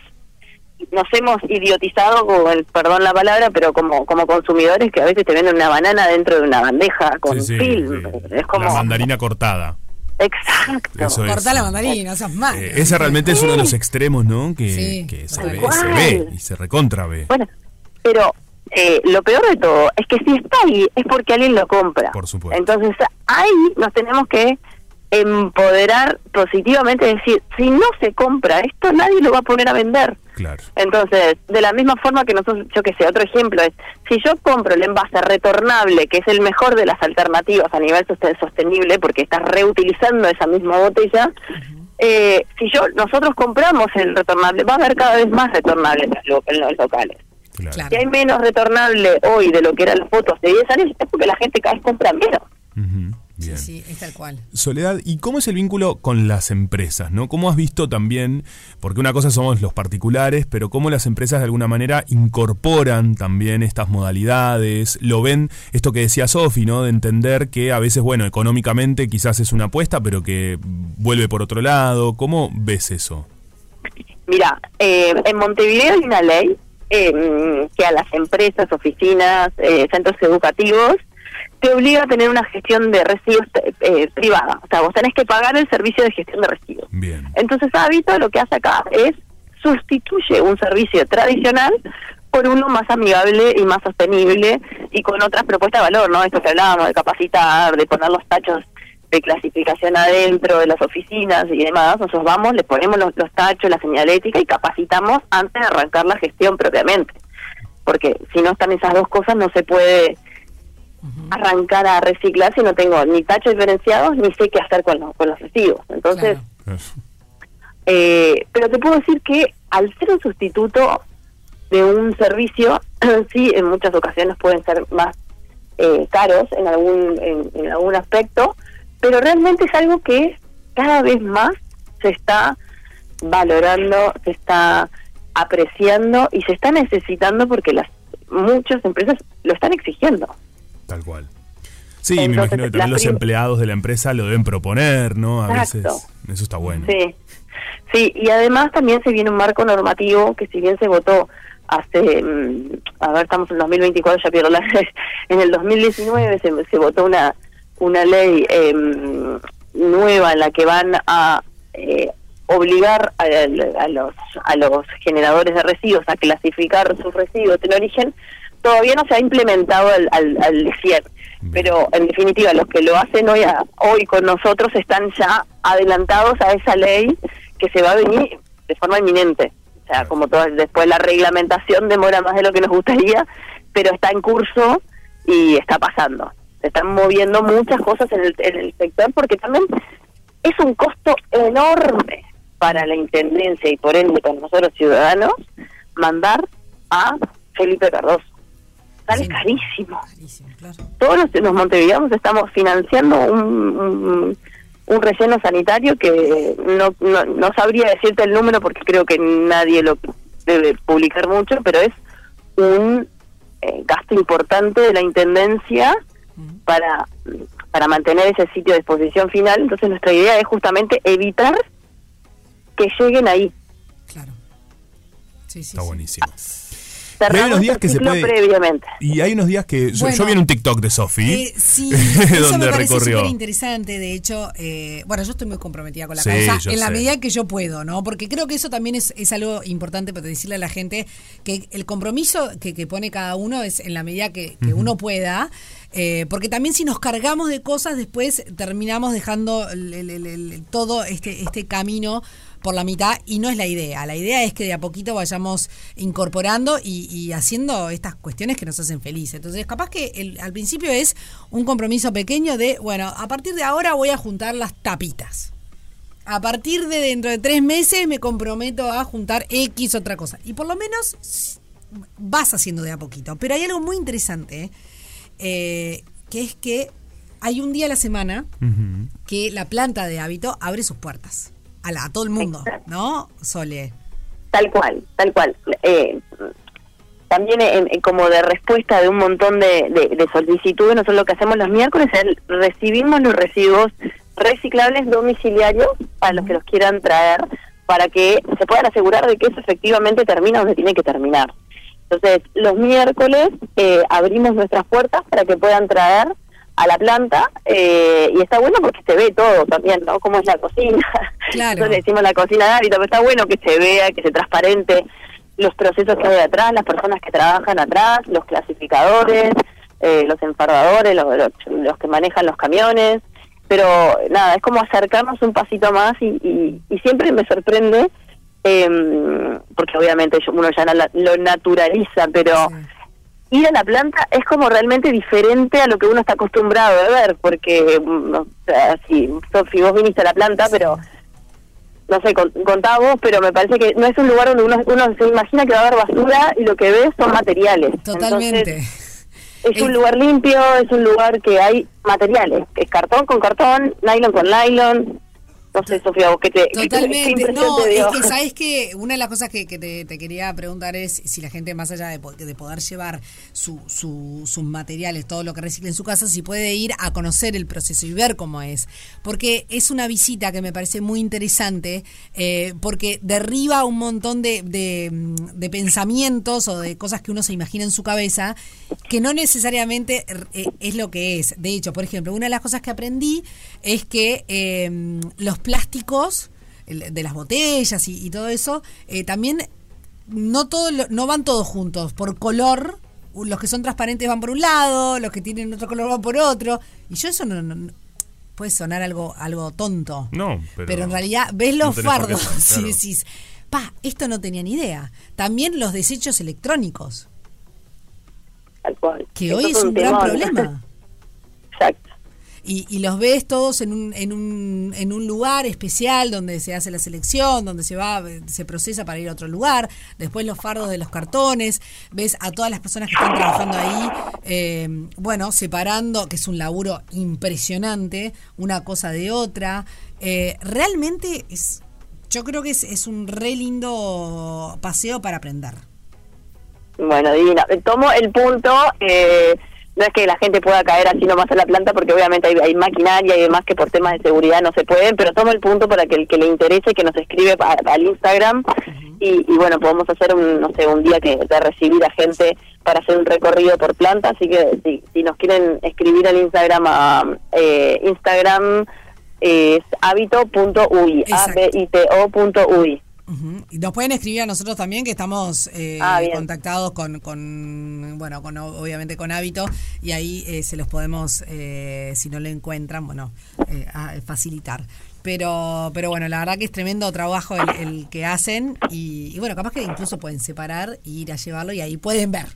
nos hemos idiotizado, con el, perdón la palabra, pero como como consumidores que a veces te venden una banana dentro de una bandeja con Sí, sí, film. sí. Es como... La mandarina cortada. Exacto. Eso es. Cortá la mandarina, esas mal. Eh, ese realmente es uno de los extremos, ¿no? Que, Sí, que se, ve, se ve y se recontra ve. Bueno, pero eh, lo peor de todo es que si está ahí es porque alguien lo compra. Por supuesto. Entonces ahí nos tenemos que empoderar positivamente, es decir, si no se compra esto, nadie lo va a poner a vender. Claro. Entonces, de la misma forma que nosotros, yo que sé, otro ejemplo es, si yo compro el envase retornable, que es el mejor de las alternativas a nivel sosten- sostenible, porque estás reutilizando esa misma botella, eh, si yo nosotros compramos el retornable, va a haber cada vez más retornables en los, lo- en los locales. Claro. Si hay menos retornable hoy de lo que eran las fotos de 10 años, es porque la gente cada vez compra menos. Bien. Sí, sí, es tal cual. Soledad, ¿y cómo es el vínculo con las empresas? ¿no? ¿Cómo has visto también, porque una cosa somos los particulares, pero cómo las empresas de alguna manera incorporan también estas modalidades? Lo ven, esto que decía Sofi, ¿no? De entender que a veces, bueno, económicamente quizás es una apuesta, pero que vuelve por otro lado. ¿Cómo ves eso? Mira, eh, en Montevideo hay una ley eh, que a las empresas, oficinas, eh, centros educativos, te obliga a tener una gestión de residuos eh, privada. O sea, vos tenés que pagar el servicio de gestión de residuos. Bien. Entonces, Hábito lo que hace acá es sustituye un servicio tradicional por uno más amigable y más sostenible y con otras propuestas de valor, ¿no? Esto que hablábamos de capacitar, de poner los tachos de clasificación adentro de las oficinas y demás. Nosotros vamos, le ponemos los, los tachos, la señalética y capacitamos antes de arrancar la gestión propiamente. Porque si no están esas dos cosas, no se puede arrancar a reciclar si no tengo ni tachos diferenciados ni sé qué hacer con los, con los residuos. Entonces, Claro. eh, pero te puedo decir que al ser un sustituto de un servicio, sí, en muchas ocasiones pueden ser más eh, caros en algún en, en algún aspecto, pero realmente es algo que cada vez más se está valorando, se está apreciando y se está necesitando porque las muchas empresas lo están exigiendo. Tal cual. Sí, me Entonces, imagino que también los empleados de la empresa lo deben proponer, ¿no? A Exacto. veces. Eso está bueno. Sí, sí, y además también se viene un marco normativo que si bien se votó hace, mm, a ver, estamos en 2024, ya pierdo la en el 2019 se, se votó una una ley eh, nueva en la que van a eh, obligar a, a los a los generadores de residuos a clasificar sus residuos en origen, todavía no se ha implementado al, al, al 100. Bien. Pero en definitiva, los que lo hacen hoy, a- hoy con nosotros están ya adelantados a esa ley que se va a venir de forma inminente. O sea, como todo, después la reglamentación demora más de lo que nos gustaría, pero está en curso y está pasando. Se están moviendo muchas cosas en el, en el sector porque también es un costo enorme para la Intendencia y por ende para nosotros ciudadanos mandar a Felipe Cardoso. Sale Sí. carísimo Carísimo, claro. todos los, los montevideanos estamos financiando un, un, un relleno sanitario que no, no, no sabría decirte el número porque creo que nadie lo debe publicar mucho, pero es un eh, gasto importante de la Intendencia para, para mantener ese sitio de exposición final. Entonces nuestra idea es justamente evitar que lleguen ahí. Claro. Sí, sí, Está sí. Cerramos unos días el que se puede- previamente. Y hay unos días que. Yo, Bueno. yo vi en un TikTok de Sofi. Eh, sí, eso donde me parece recorrió. súper interesante. De hecho, eh, bueno, yo estoy muy comprometida con la Sí, causa en la sé. medida que yo puedo, ¿no? Porque creo que eso también es, es algo importante para decirle a la gente que el compromiso que, que pone cada uno es en la medida que, que uno pueda. eh, porque también si nos cargamos de cosas, después terminamos dejando el- el- el- el- todo este, este camino por la mitad y no es la idea. La idea es que de a poquito vayamos incorporando y, y haciendo estas cuestiones que nos hacen felices. Entonces, capaz que el- al principio es un compromiso pequeño de, bueno, a partir de ahora voy a juntar las tapitas. a partir de dentro de tres meses me comprometo a juntar X otra cosa. Y por lo menos vas haciendo de a poquito. Pero hay algo muy interesante, eh, que es que hay un día a la semana que la planta de hábito abre sus puertas. A, la- a todo el mundo, ¿no? Sole. Tal cual, tal cual. Eh, también en- en como de respuesta de un montón de, de- de solicitudes, nosotros lo que hacemos los miércoles es recibimos los residuos reciclables domiciliarios para los que los quieran traer, para que se puedan asegurar de que eso efectivamente termina donde tiene que terminar. Entonces, los miércoles eh, abrimos nuestras puertas para que puedan traer a la planta eh, y está bueno porque se ve todo también, ¿no? Cómo es la cocina. Claro. Nosotros le decimos la cocina de hábito, pero está bueno que se vea, que se transparente los procesos que hay atrás, las personas que trabajan atrás, los clasificadores, eh, los enfardadores, los, los, los que manejan los camiones. Pero nada, es como acercarnos un pasito más y, y, y siempre me sorprende, eh, porque obviamente uno ya na- lo naturaliza, pero ir a la planta es como realmente diferente a lo que uno está acostumbrado a ver, porque, mm, o sea, sí, Sofi, vos viniste a la planta, pero no sé, con- contá vos, pero me parece que no es un lugar donde uno, uno se imagina que va a haber basura y lo que ve son materiales. Totalmente. Entonces, es un lugar limpio, es un lugar que hay materiales, es cartón con cartón, nylon con nylon. No sé, Sofía, vos qué te qué Totalmente. No, te dio? es que sabes que una de las cosas que, que te, te quería preguntar es si la gente, más allá de, de poder llevar su, su- sus materiales, todo lo que recicle en su casa, si puede ir a conocer el proceso y ver cómo es. Porque es una visita que me parece muy interesante, eh, porque derriba un montón de, de, de pensamientos o de cosas que uno se imagina en su cabeza, que no necesariamente eh, es lo que es. De hecho, por ejemplo, una de las cosas que aprendí es que eh, los plásticos de las botellas y, y todo eso, eh, también no todo lo- no van todos juntos por color. Los que son transparentes van por un lado, los que tienen otro color van por otro. Y yo eso no, puede sonar algo algo tonto. No, pero. Pero, en realidad ves los no fardos y claro. decís, pa, esto no tenía ni idea. También los desechos electrónicos, Tal cual. que hoy es un gran temón. problema. Exacto. Y, y los ves todos en un, en, un, en un lugar especial donde se hace la selección, donde se va, se procesa para ir a otro lugar. Después los fardos de los cartones. Ves a todas las personas que están trabajando ahí, eh, bueno, separando, que es un laburo impresionante, una cosa de otra. Eh, realmente es, yo creo que es, es un re lindo paseo para aprender. Bueno, divina. Tomo el punto. Eh, no es que la gente pueda caer así nomás a la planta, porque obviamente hay, hay maquinaria y demás que por temas de seguridad no se pueden, pero tomo el punto para que el que le interese que nos escribe al Instagram y, y bueno, podemos hacer un, no sé, un día que de recibir a gente para hacer un recorrido por planta, así que si, si nos quieren escribir al Instagram a eh, Instagram es habito.ui, a b i t Y nos pueden escribir a nosotros también, que estamos eh, Ah, contactados con, con, bueno, con obviamente con Hábito, y ahí eh, se los podemos, eh, si no lo encuentran, bueno, eh, a- facilitar. Pero, pero bueno, la verdad que es tremendo trabajo el, el que hacen, y, y bueno, capaz que incluso pueden separar e ir a llevarlo, y ahí pueden ver.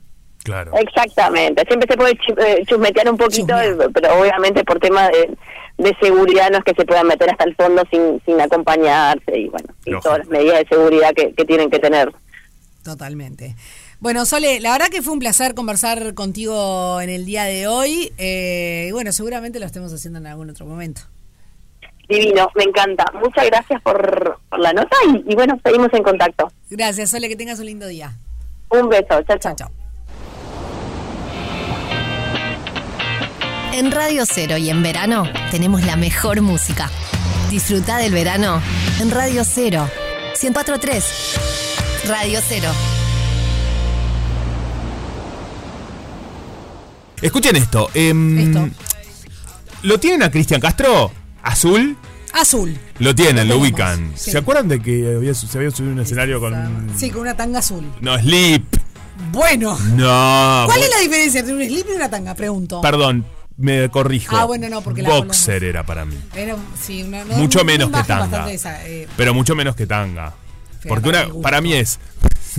Claro. Exactamente, siempre se puede eh, chusmetear un poquito, pero obviamente por tema de, de seguridad no es que se puedan meter hasta el fondo sin, sin acompañarse y bueno, y todas las medidas de seguridad que, que tienen que tener. Totalmente. Bueno, Sole, la verdad que fue un placer conversar contigo en el día de hoy, eh, y bueno, seguramente lo estemos haciendo en algún otro momento. Divino, me encanta. Muchas gracias por, por la nota y, y bueno, seguimos en contacto. Gracias, Sole, que tengas un lindo día. Un beso, chao, chao. Chao, En Radio Cero y en verano tenemos la mejor música. Disfruta del verano en Radio Cero. 104.3 Radio Cero. Escuchen esto. em, Esto. ¿Lo tienen a Cristian Castro? ¿Azul? Azul. Lo tienen, lo ubican. sí. ¿Se acuerdan de que había, se había subido un escenario con. Sí, con una tanga azul. No, Sleep. Bueno. No. ¿Cuál es la diferencia entre un slip y una tanga? Pregunto. Perdón, me corrijo. Ah, bueno, no, porque la Boxer era para mí. Era, sí, una, no, Mucho menos que tanga. esa, eh, Pero mucho menos que tanga. Porque para una, para mí es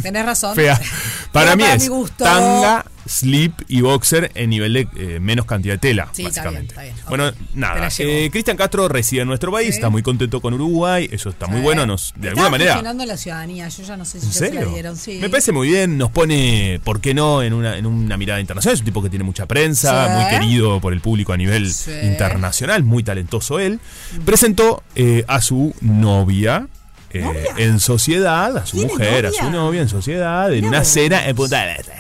tenés razón. fea. Para mí para es mi gusto. tanga slip y boxer en nivel de eh, menos cantidad de tela, Sí, está bien, básicamente. está bien. Bueno, Ok. Te nada. la llevo. eh, Cristian Castro reside en nuestro país, Sí. está muy contento con Uruguay, eso está muy bueno, nos, de alguna Estaba manera. gestionando la ciudadanía, yo ya no sé si ¿En ya se la serio? dieron. Sí. Me parece muy bien, nos pone, ¿por qué no?, en una, en una mirada internacional. Es un tipo que tiene mucha prensa, Sí. muy querido por el público a nivel Sí. internacional, muy talentoso él. Presentó eh, a su novia. Eh, en sociedad, a su ¿Tiene mujer, a su novia en sociedad, en una cena en Punta del Este.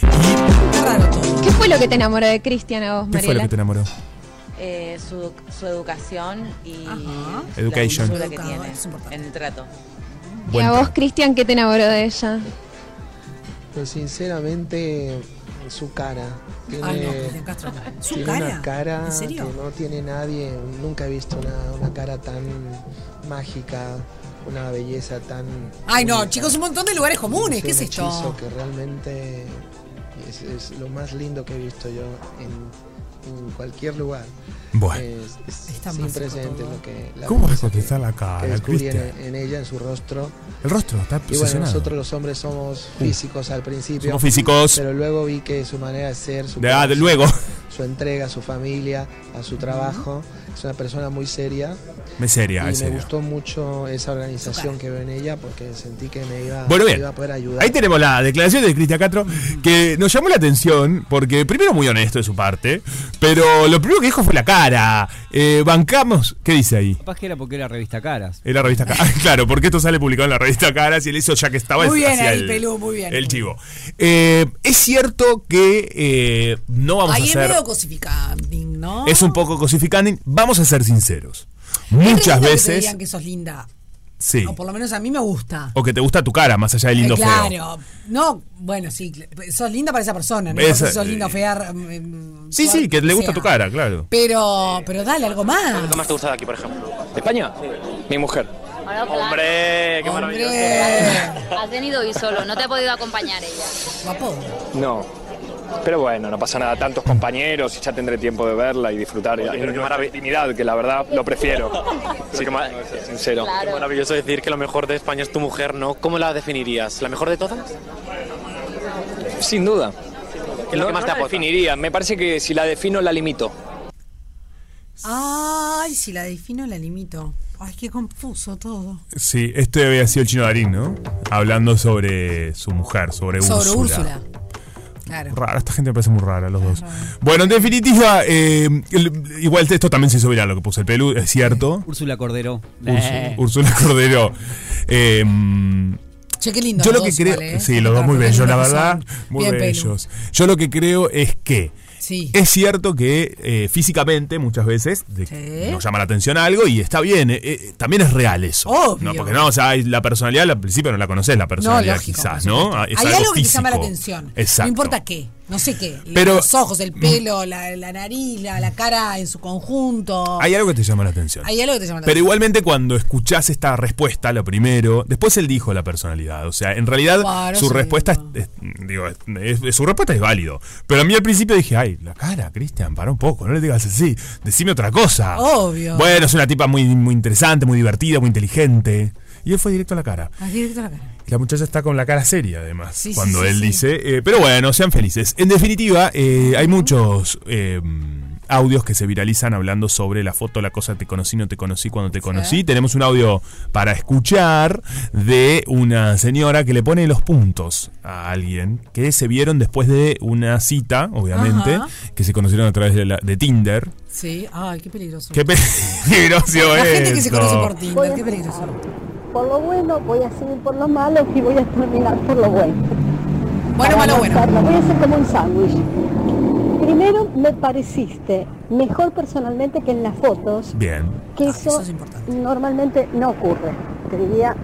Qué raro todo. ¿Qué fue lo que te enamoró de Cristian a vos, ¿Qué fue lo Mariela? que te enamoró? Eh, su, su educación y Ajá. Education. la dulzura que Educador, tiene en el trato. ¿Y Buen a vos. Cristian, qué te enamoró de ella? Pues sinceramente, su cara. Tiene, Ay, no, Cristian Castro. no. ¿Su tiene cara? una cara ¿En serio? que no tiene nadie. Nunca he visto una, una cara tan mágica, una belleza tan. Ay, no, única. chicos, un montón de lugares comunes. ¿Qué es esto? que realmente es, es lo más lindo que he visto yo en, en cualquier lugar. Bueno. Es, es Está sin todo. lo que. la ¿Cómo vas a belleza que- contestar la que cara, descubrí en, Cristian? en ella, en su rostro. El rostro está Y bueno, nosotros los hombres somos físicos al principio. Somos físicos. Pero luego vi que su manera de ser, su, De- ah, de luego. su entrega a su familia, a su trabajo, es una persona muy seria. Me seria, y es me seria. gustó mucho esa organización que veo en ella porque sentí que me iba, Bueno, me bien. iba a poder ayudar. Ahí tenemos la declaración de Cristian Castro que nos llamó la atención porque primero muy honesto de su parte, pero lo primero que dijo fue la cara. Eh, bancamos, ¿qué dice ahí? Capaz que era porque era revista Caras. En la revista Caras. claro, porque esto sale publicado en la revista Caras y él hizo ya que estaba Muy bien ahí, el, Pelú, muy bien. el chivo. Eh, es cierto que eh, no vamos Ahí a es hacer. medio cosificanding, ¿no? Es un poco cosificando. Vamos a ser sinceros. Muchas lindo que te veces. digan que sos linda. Sí. O por lo menos a mí me gusta. O que te gusta tu cara, más allá del lindo Eh, feo. claro. No, bueno, sí. Sos linda para esa persona, ¿no? Esa- si sos linda fea. mm, Sí, suave, sí, que le gusta sea. tu cara, claro. Pero, pero dale algo más. ¿Qué más te gusta de aquí, por ejemplo? ¿De España? Mi mujer. Hombre, qué maravilloso. Hombre, Has venido hoy solo, no te ha podido acompañar ella. guapo. No. Pero bueno, no pasa nada. Tantos compañeros y ya tendré tiempo de verla y disfrutar. Y hay una intimidad que la verdad lo prefiero. Sí, como, sincero. Claro. Maravilloso decir que lo mejor de España es tu mujer, ¿no? ¿Cómo la definirías? ¿La mejor de todas? Sin duda. ¿Qué es lo que más te la aporta? definiría. Me parece que si la defino, la limito. Ay, si la defino, la limito. Ay, qué confuso todo. Sí, este había sido el chino Darín, ¿no? Hablando sobre su mujer, sobre, Sobre Úrsula. Úrsula. Claro. Rara, esta gente me parece muy rara, los dos. Bueno, en definitiva, eh, el- igual esto también se hizo viral lo que puso el pelú, es cierto. Úrsula Cordero. Úrsula, Úrsula Cordero. Eh, Che, qué lindo. yo lo que dos creo. ¿eh? Sí, los dos muy bellos, la verdad. Muy Bien, Pelu. bellos. Yo lo que creo es que. Sí. Es cierto que eh, físicamente muchas veces de- Sí. nos llama la atención algo y está bien, eh, eh, también es real eso. Obvio. No, porque no, o sea, la personalidad al principio no la conoces, la personalidad lógico, quizás, ¿no? Ah, es Hay algo, que te llama la atención. Exacto. No importa qué. No sé qué. Pero- los ojos, el pelo, la, la nariz, la, la cara en su conjunto. Hay algo que te llama la atención. Hay algo que te llama la Pero atención. igualmente cuando escuchás esta respuesta, lo primero, después él dijo la personalidad. O sea, en realidad su respuesta es, es- digo, es- es- su respuesta es válido. Pero a mí al principio dije, ay, la cara, Cristian, para un poco, no le digas así, decime otra cosa. Obvio. Bueno, es una tipa muy, muy interesante, muy divertida, muy inteligente. Y él fue directo a la cara. Más directo a la cara. Y la muchacha está con la cara seria, además, Sí, cuando sí, él sí. dice. eh, pero bueno, sean felices. En definitiva, eh, hay muchos eh, audios que se viralizan hablando sobre la foto, la cosa te conocí, no te conocí, cuando te conocí. Tenemos un audio para escuchar de una señora que le pone los puntos a alguien que se vieron después de una cita, obviamente, Ajá. que se conocieron a través de, la- de Tinder. Sí, ay, qué peligroso. Qué peligroso La gente que se conoce por Tinder, qué peligroso. Por lo bueno voy a seguir por lo malo y voy a terminar por lo bueno. Bueno, malo, bueno. Voy a hacer como un sándwich. Primero me pareciste mejor personalmente que en las fotos, Bien. que eso, normalmente no ocurre. Te diría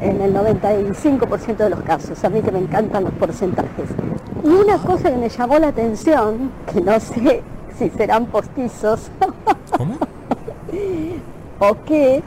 en el 95% de los casos. A mí que me encantan los porcentajes. Y una cosa que me llamó la atención, que no sé si serán postizos. o qué,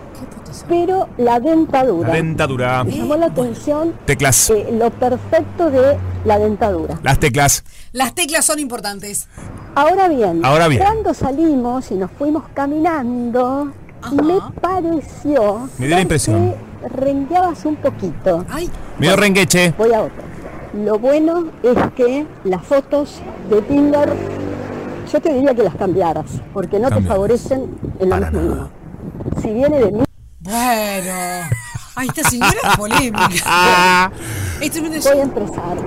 pero la dentadura. La dentadura. Me llamó la atención Teclas. eh, lo perfecto de la dentadura. Las teclas. Las teclas son importantes. Ahora bien, Ahora bien. cuando salimos y nos fuimos caminando, me pareció Me dio la impresión. que rengueabas un poquito. Medio rengueche. Voy a otra. Lo bueno es que las fotos de Tinder, yo te diría que las cambiaras, porque no te favorecen en más mínimo. Si viene de mí, Bueno. Ay, esta señora es polémica. Esto es voy a empezar.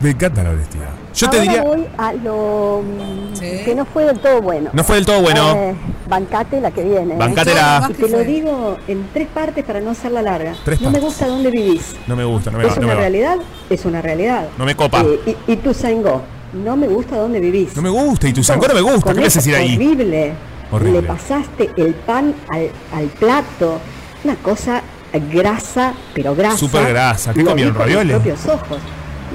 Me encanta la honestidad. Yo te Ahora diría. voy a lo mm, que no fue del todo bueno. No fue del todo bueno. Eh, bancate la que viene. ¿eh? Bancátela. Y te lo digo en tres partes para no hacerla larga. Tres no me gusta dónde vivís. No me gusta, no me es va. No una me, va. realidad, es una realidad. No me copa. Eh, y, y tu Sango, no me gusta dónde vivís. No me gusta. Y tu zancón no me gusta. ¿Qué me haces ir ahí? Horrible. Horrible. Le pasaste el pan al, al plato. Una cosa grasa, pero grasa. Súper grasa. ¿Qué comieron, ravioles? propios ojos.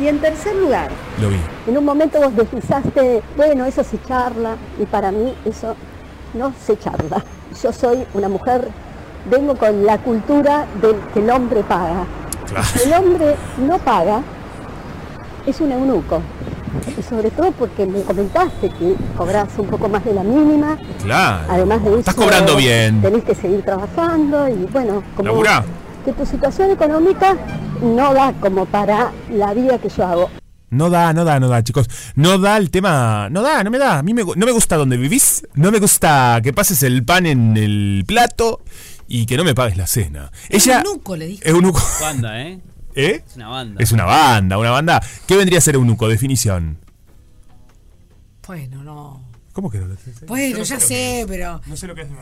Y en tercer lugar, Lo vi. en un momento vos deslizaste, bueno, eso se charla, y para mí eso no se charla. Yo soy una mujer, vengo con la cultura del que el hombre paga. Claro. El hombre no paga, es un eunuco. Y sobre todo porque me comentaste que cobras un poco más de la mínima, Claro. además de eso Estás cobrando bien. tenés que seguir trabajando y bueno, como Laburá. que tu situación económica no da como para la vida que yo hago. No da, no da, no da, chicos. No da el tema. No da, no me da. A mí me no me gusta donde vivís. No me gusta que pases el pan en el plato y que no me pagues la cena. Ella. Eunuco, le dije. Eunuco. Banda, ¿eh? ¿Eh? Es una banda. Es una banda, una banda. ¿Qué vendría a ser eunuco? Definición. Bueno, no. ¿Cómo que no lo Bueno, Yo ya no sé pero. No sé lo que es.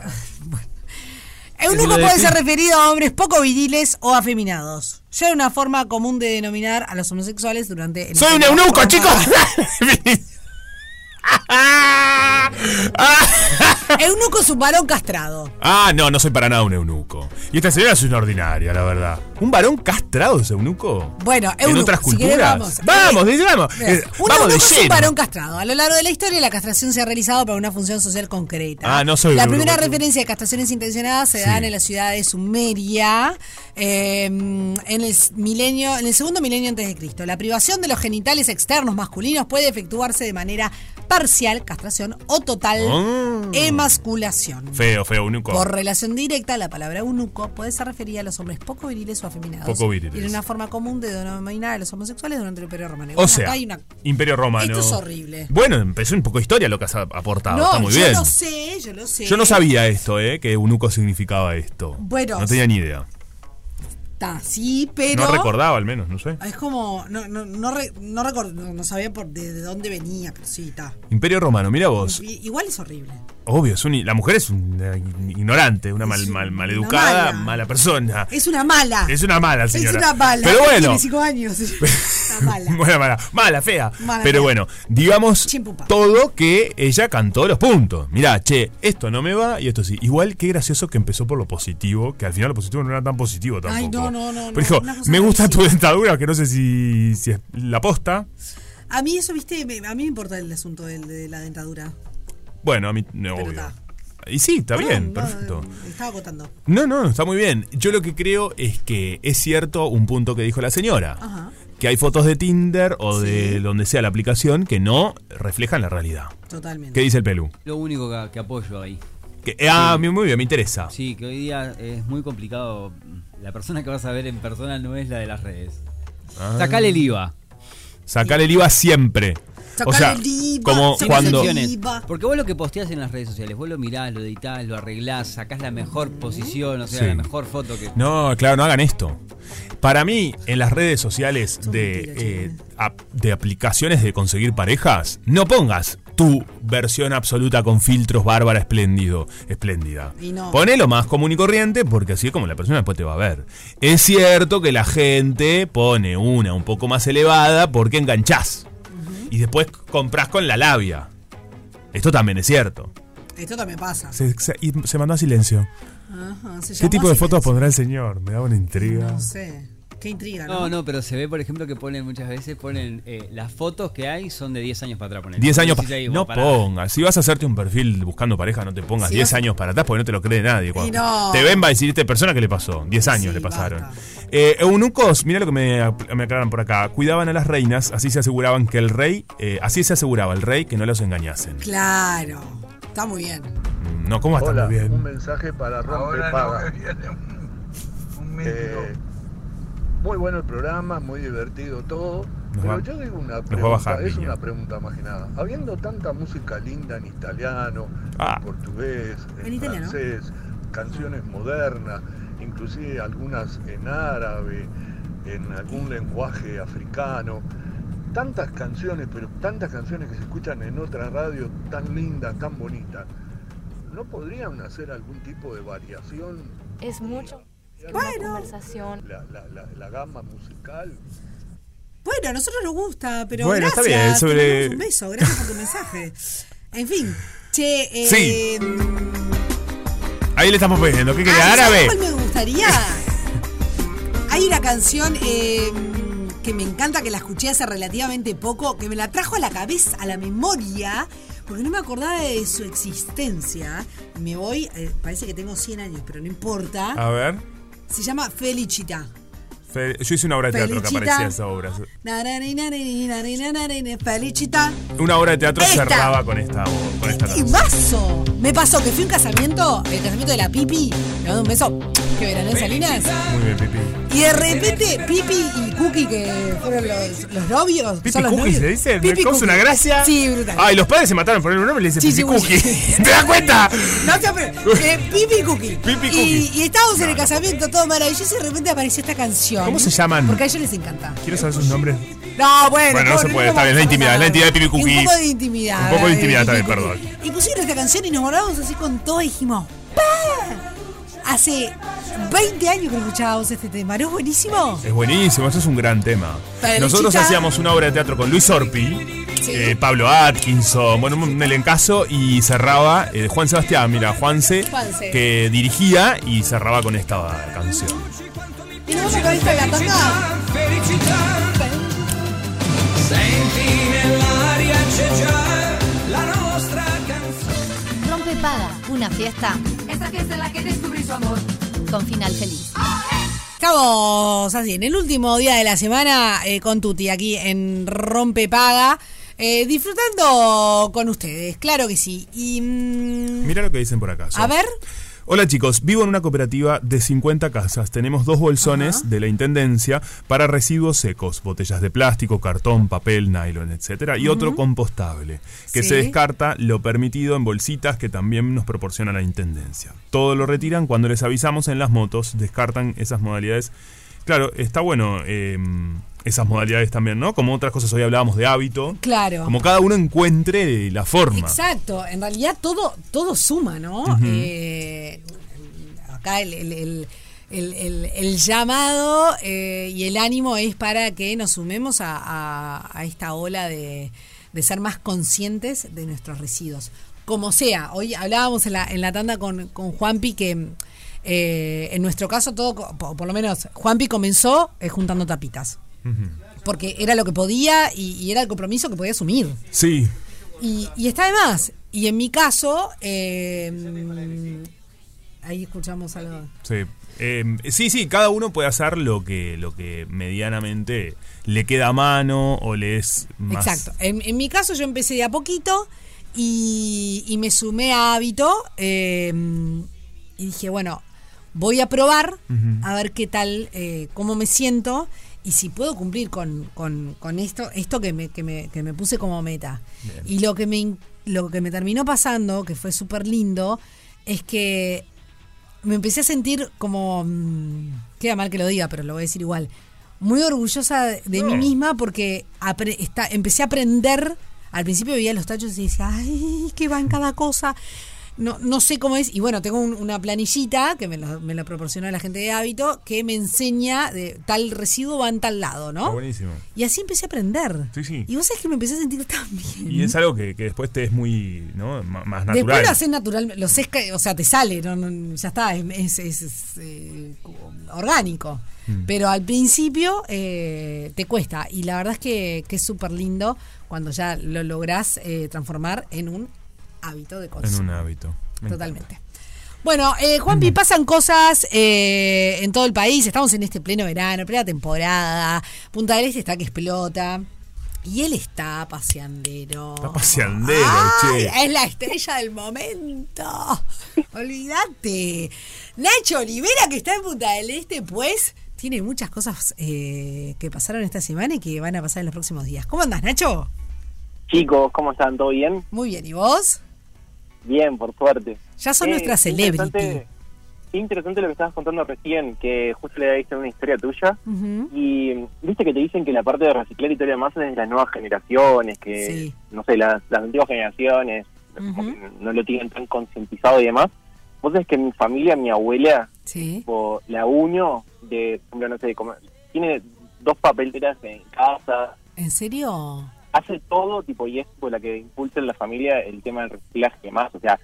Eunuco lo puede ser referido a hombres poco viriles o afeminados. Ya es una forma común de denominar a los homosexuales durante el. ¡Soy un eunuco, chicos! eunuco es un varón castrado. Ah, no, no soy para nada un eunuco. Y esta señora es una ordinaria, la verdad. ¿Un varón castrado es eunuco? Bueno, ¿En eunuco, otras si querés, culturas? vamos. vamos, digamos. Mira, Eh, un vamos de eunuco es un lleno. varón castrado. A lo largo de la historia, la castración se ha realizado para una función social concreta. Ah, no soy La eunuco, primera tú. referencia de castraciones intencionadas se Sí. dan en la ciudad de Sumeria eh, en el milenio, en el segundo milenio antes de Cristo. La privación de los genitales externos masculinos puede efectuarse de manera parcial, castración, o total, Ah. emasculación. Feo, feo, eunuco. Por relación directa, la palabra eunuco puede ser referida a los hombres poco viriles o afeminados. Poco viriles. Y era una forma común de denominar a los homosexuales durante el Imperio Romano. O sea, acá hay una- Imperio Romano. Esto es horrible. Bueno, empezó un poco de historia lo que has aportado. No, Está muy yo bien. lo sé, yo lo sé. Yo no sabía esto, ¿eh? Que eunuco significaba esto. Bueno, No tenía ni idea. Sí, pero. No recordaba al menos, no sé. Es como. No, no, no, re- no, record- no- no sabía por de, de dónde venía, pero sí, está. Imperio Romano, mira vos. I- Igual es horrible. Obvio, es un- la mujer es una ignorante, una mal, mal, maleducada, mala. mala persona. Es una mala. Es una mala, señora. Es una mala. Pero bueno. Tiene cinco años. Mala. Buena, mala, mala, fea. Mala, Pero fea. bueno, digamos Chimpupa. todo que ella cantó los puntos. Mirá, che, esto no me va y esto sí. Igual qué gracioso que empezó por lo positivo, que al final lo positivo no era tan positivo tampoco. Ay, no, no, no, Pero no, dijo, me gusta tu rarísima". dentadura, que no sé si, si es la posta. A mí eso, viste, me- a mí me importa el asunto del- de, la dentadura. Bueno, a mí, no, Pero obvio. está. Y sí, está bien, no, perfecto. Estaba acotando. No, no, está muy bien. Yo lo que creo es que es cierto un punto que dijo la señora. Ajá. Que hay fotos de Tinder o de donde sea la aplicación que no reflejan la realidad. Totalmente. ¿Qué dice el Pelú? Lo único que, que apoyo ahí. Que- eh, ah, muy bien, me interesa. Sí, que hoy día es muy complicado. La persona que vas a ver en persona no es la de las redes. Ah. Sacale el IVA. Sacar el IVA siempre. o sea, como Sin cuando... excepciones. Porque vos lo que posteás en las redes sociales, vos lo mirás, lo editás, lo arreglás, sacás la mejor posición, o sea, Sí. la mejor foto que. No, claro, no hagan esto. Para mí, en las redes sociales de, eh, de aplicaciones de conseguir parejas, no pongas tu versión absoluta con filtros bárbara espléndido, espléndida. Y no. Poné lo más común y corriente porque así es como la persona después te va a ver. Es cierto que la gente pone una un poco más elevada porque enganchás. Y después comprás con la labia. Esto también es cierto. Esto también pasa. Se, se- y se mandó a silencio. Ajá, se ¿Qué tipo de fotos pondrá el señor? Me da una intriga. No sé. Qué intriga, ¿no? No, no, pero se ve, por ejemplo, que ponen muchas veces, ponen eh, las fotos que hay son de 10 años para atrás. ponen. 10 años pa- ahí, No pará. pongas. Si vas a hacerte un perfil buscando pareja, no te pongas Si 10 vas- años para atrás porque no te lo cree nadie. Cuando no. Te ven, va a decir, esta persona que le pasó. 10 años le pasaron. Eh, eunucos, mira lo que me, me aclaran por acá. Cuidaban a las reinas, así se aseguraban que el rey, eh, así se aseguraba el rey que no los engañasen. Claro. Está muy bien. No, ¿cómo está Hola, muy bien? un mensaje para Rompepaga. Eh, Muy bueno el programa, muy divertido todo. Nos pero va- yo digo una pregunta, bajar, es una pregunta más que nada. Habiendo tanta música linda en italiano, Ah. en portugués, en, En italiano. francés, canciones modernas, inclusive algunas en árabe, en algún lenguaje africano. Tantas canciones, pero tantas canciones que se escuchan en otra radio tan lindas, tan bonitas. ¿No podrían hacer algún tipo de variación? Es mucho. Bueno. conversación. La, la, la, la gama musical. Bueno, a nosotros nos gusta, pero Bueno, está gracias. bien, sobre- un beso, gracias por tu mensaje. En fin, che, eh, Sí. Ahí le estamos pidiendo. ¿Qué quiere? ¿sabes ¿Árabe? cuál me gustaría? Hay una canción eh, que me encanta, que la escuché hace relativamente poco, que me la trajo a la cabeza, a la memoria, porque no me acordaba de su existencia. Me voy, eh, parece que tengo 100 años, pero no importa. A ver. Se llama Felicita. Fe- Yo hice una obra de teatro que aparecía esa obra. Felicita. Una obra de teatro Esta. cerraba con esta, con esta ¡Y canción. mazo! Me pasó que fui a un casamiento, el casamiento de la Pipi, le mando un beso, que verán en Salinas. Muy bien, Pipi. Y de repente, Pipi y Cookie, que fueron los, los novios. Pipi son los Cookie novios. se dice, Pipi causa una gracia. Sí, brutal. Ay, los padres se mataron por el nombre y le dicen Sí, Pipi sí, Cookie. ¿Te das cuenta? No sé, pero, eh, Pipi y Cookie. Pipi y Y, Cookie. y estábamos en el casamiento, todo maravilloso, y de repente apareció esta canción. ¿Cómo se llaman? Porque a ellos les encanta. Quiero saber sus nombres. No, bueno. Bueno, no se puede, está bien, la intimidad, es la intimidad de Pipi Y Cookie. Un poco de intimidad. Un poco de eh, intimidad también, perdón. Y pusieron esta canción y nos moramos así con todo y dijimos, ¡pa! Hace 20 años que no escuchábamos este tema, ¿no es buenísimo? Es buenísimo, eso es un gran tema. Nosotros hacíamos una obra de teatro con Luis Orpi, eh, Pablo Atkinson, bueno, un elencazo y cerraba eh, Juan Sebastián, mira, Juanse, Juanse. que dirigía y cerraba con esta canción. ¿Y con de la tanda? Rompe Paga, una fiesta Esta fiesta en la que descubrí su amor. con final feliz. Estamos así, en el último día de la semana eh, con Tuti aquí en Rompe Paga, eh, disfrutando con ustedes, claro que sí. Y, mm, Mira lo que dicen por acá. a ver, Hola chicos, vivo en una cooperativa de 50 casas. Tenemos dos bolsones de la Intendencia para residuos secos, botellas de plástico, cartón, papel, nylon, etcétera, y otro compostable, que Sí. se descarta lo permitido en bolsitas que también nos proporciona la Intendencia. Todo lo retiran cuando les avisamos en las motos, descartan esas modalidades. Claro, está bueno eh, esas modalidades también, ¿no? Como otras cosas, hoy hablábamos de hábito. claro. Como cada uno encuentre la forma. Exacto, en realidad todo, todo suma, ¿no? Eh, acá el, el- el- llamado eh, y el ánimo es para que nos sumemos a, a- a esta ola de, de ser más conscientes de nuestros residuos. Como sea, hoy hablábamos en la, en la tanda con, con Juanpi que eh, en nuestro caso todo, por, por lo menos Juanpi comenzó eh, juntando tapitas. Porque era lo que podía y, y era el compromiso que podía asumir. Sí, Y, y está de más. Y en mi caso, eh, ahí escuchamos algo. Sí. Eh, sí, sí, cada uno puede hacer lo que, lo que medianamente le queda a mano o le es más. Exacto. En, en mi caso yo empecé de a poquito y, y me sumé a hábito eh, y dije, bueno, voy a probar a ver qué tal, eh, cómo me siento y si puedo cumplir con, con- con esto, esto que me, que me, que me puse como meta. Bien. Y lo que me, lo que me terminó pasando, que fue súper lindo, es que me empecé a sentir como, mm, queda mal que lo diga, pero lo voy a decir igual, muy orgullosa de, mí misma porque apre- está, empecé a aprender, al principio veía los tachos y decía, ay, qué va en cada cosa. No, no sé cómo es, y bueno, tengo un- una planillita que me me lo proporcionó la gente de hábito que me enseña de tal residuo va en tal lado, Está ¿no? buenísimo. Y así empecé a aprender. Sí, sí. Y vos sabés que me empecé a sentir tan bien. Y es algo que, que después te es muy, ¿no? M- más Después natural. lo haces natural, lo ca- o sea, te sale, no, no, ya está, es, es- es- es, eh, orgánico. Mm. Pero al principio eh, te cuesta y la verdad es que, que es súper lindo cuando ya lo lográs eh, transformar en un hábito de en consumo. un hábito. Me Totalmente. Bueno, eh, Juanpi, pasan cosas eh, en todo el país. Estamos en este pleno verano, plena temporada. Punta del Este está que explota. Y él está paseandero. Está paseandero, Ay, che. Es la estrella del momento. Olvídate. Nacho Olivera, que está en Punta del Este, pues Tiene muchas cosas eh, que pasaron esta semana y que van a pasar en los próximos días. ¿Cómo andas, Nacho? Chicos, ¿cómo están? ¿Todo bien? Muy bien, ¿y vos? Bien, por suerte. Ya son Eh, nuestra qué celebrity. interesante- interesante lo que estabas contando recién, que justo le visto una historia tuya. Y viste que te dicen que la parte de reciclar y todo lo demás es de las nuevas generaciones, que, Sí. no sé, las, las antiguas generaciones no lo tienen tan concientizado y demás. Vos sabés que en mi familia, mi abuela, Sí. tipo, la uño de, no sé, como, tiene dos papeleras en casa, ¿En serio? Hace todo, tipo, y es tipo, la que impulsa en la familia el tema del reciclaje y demás. O sea,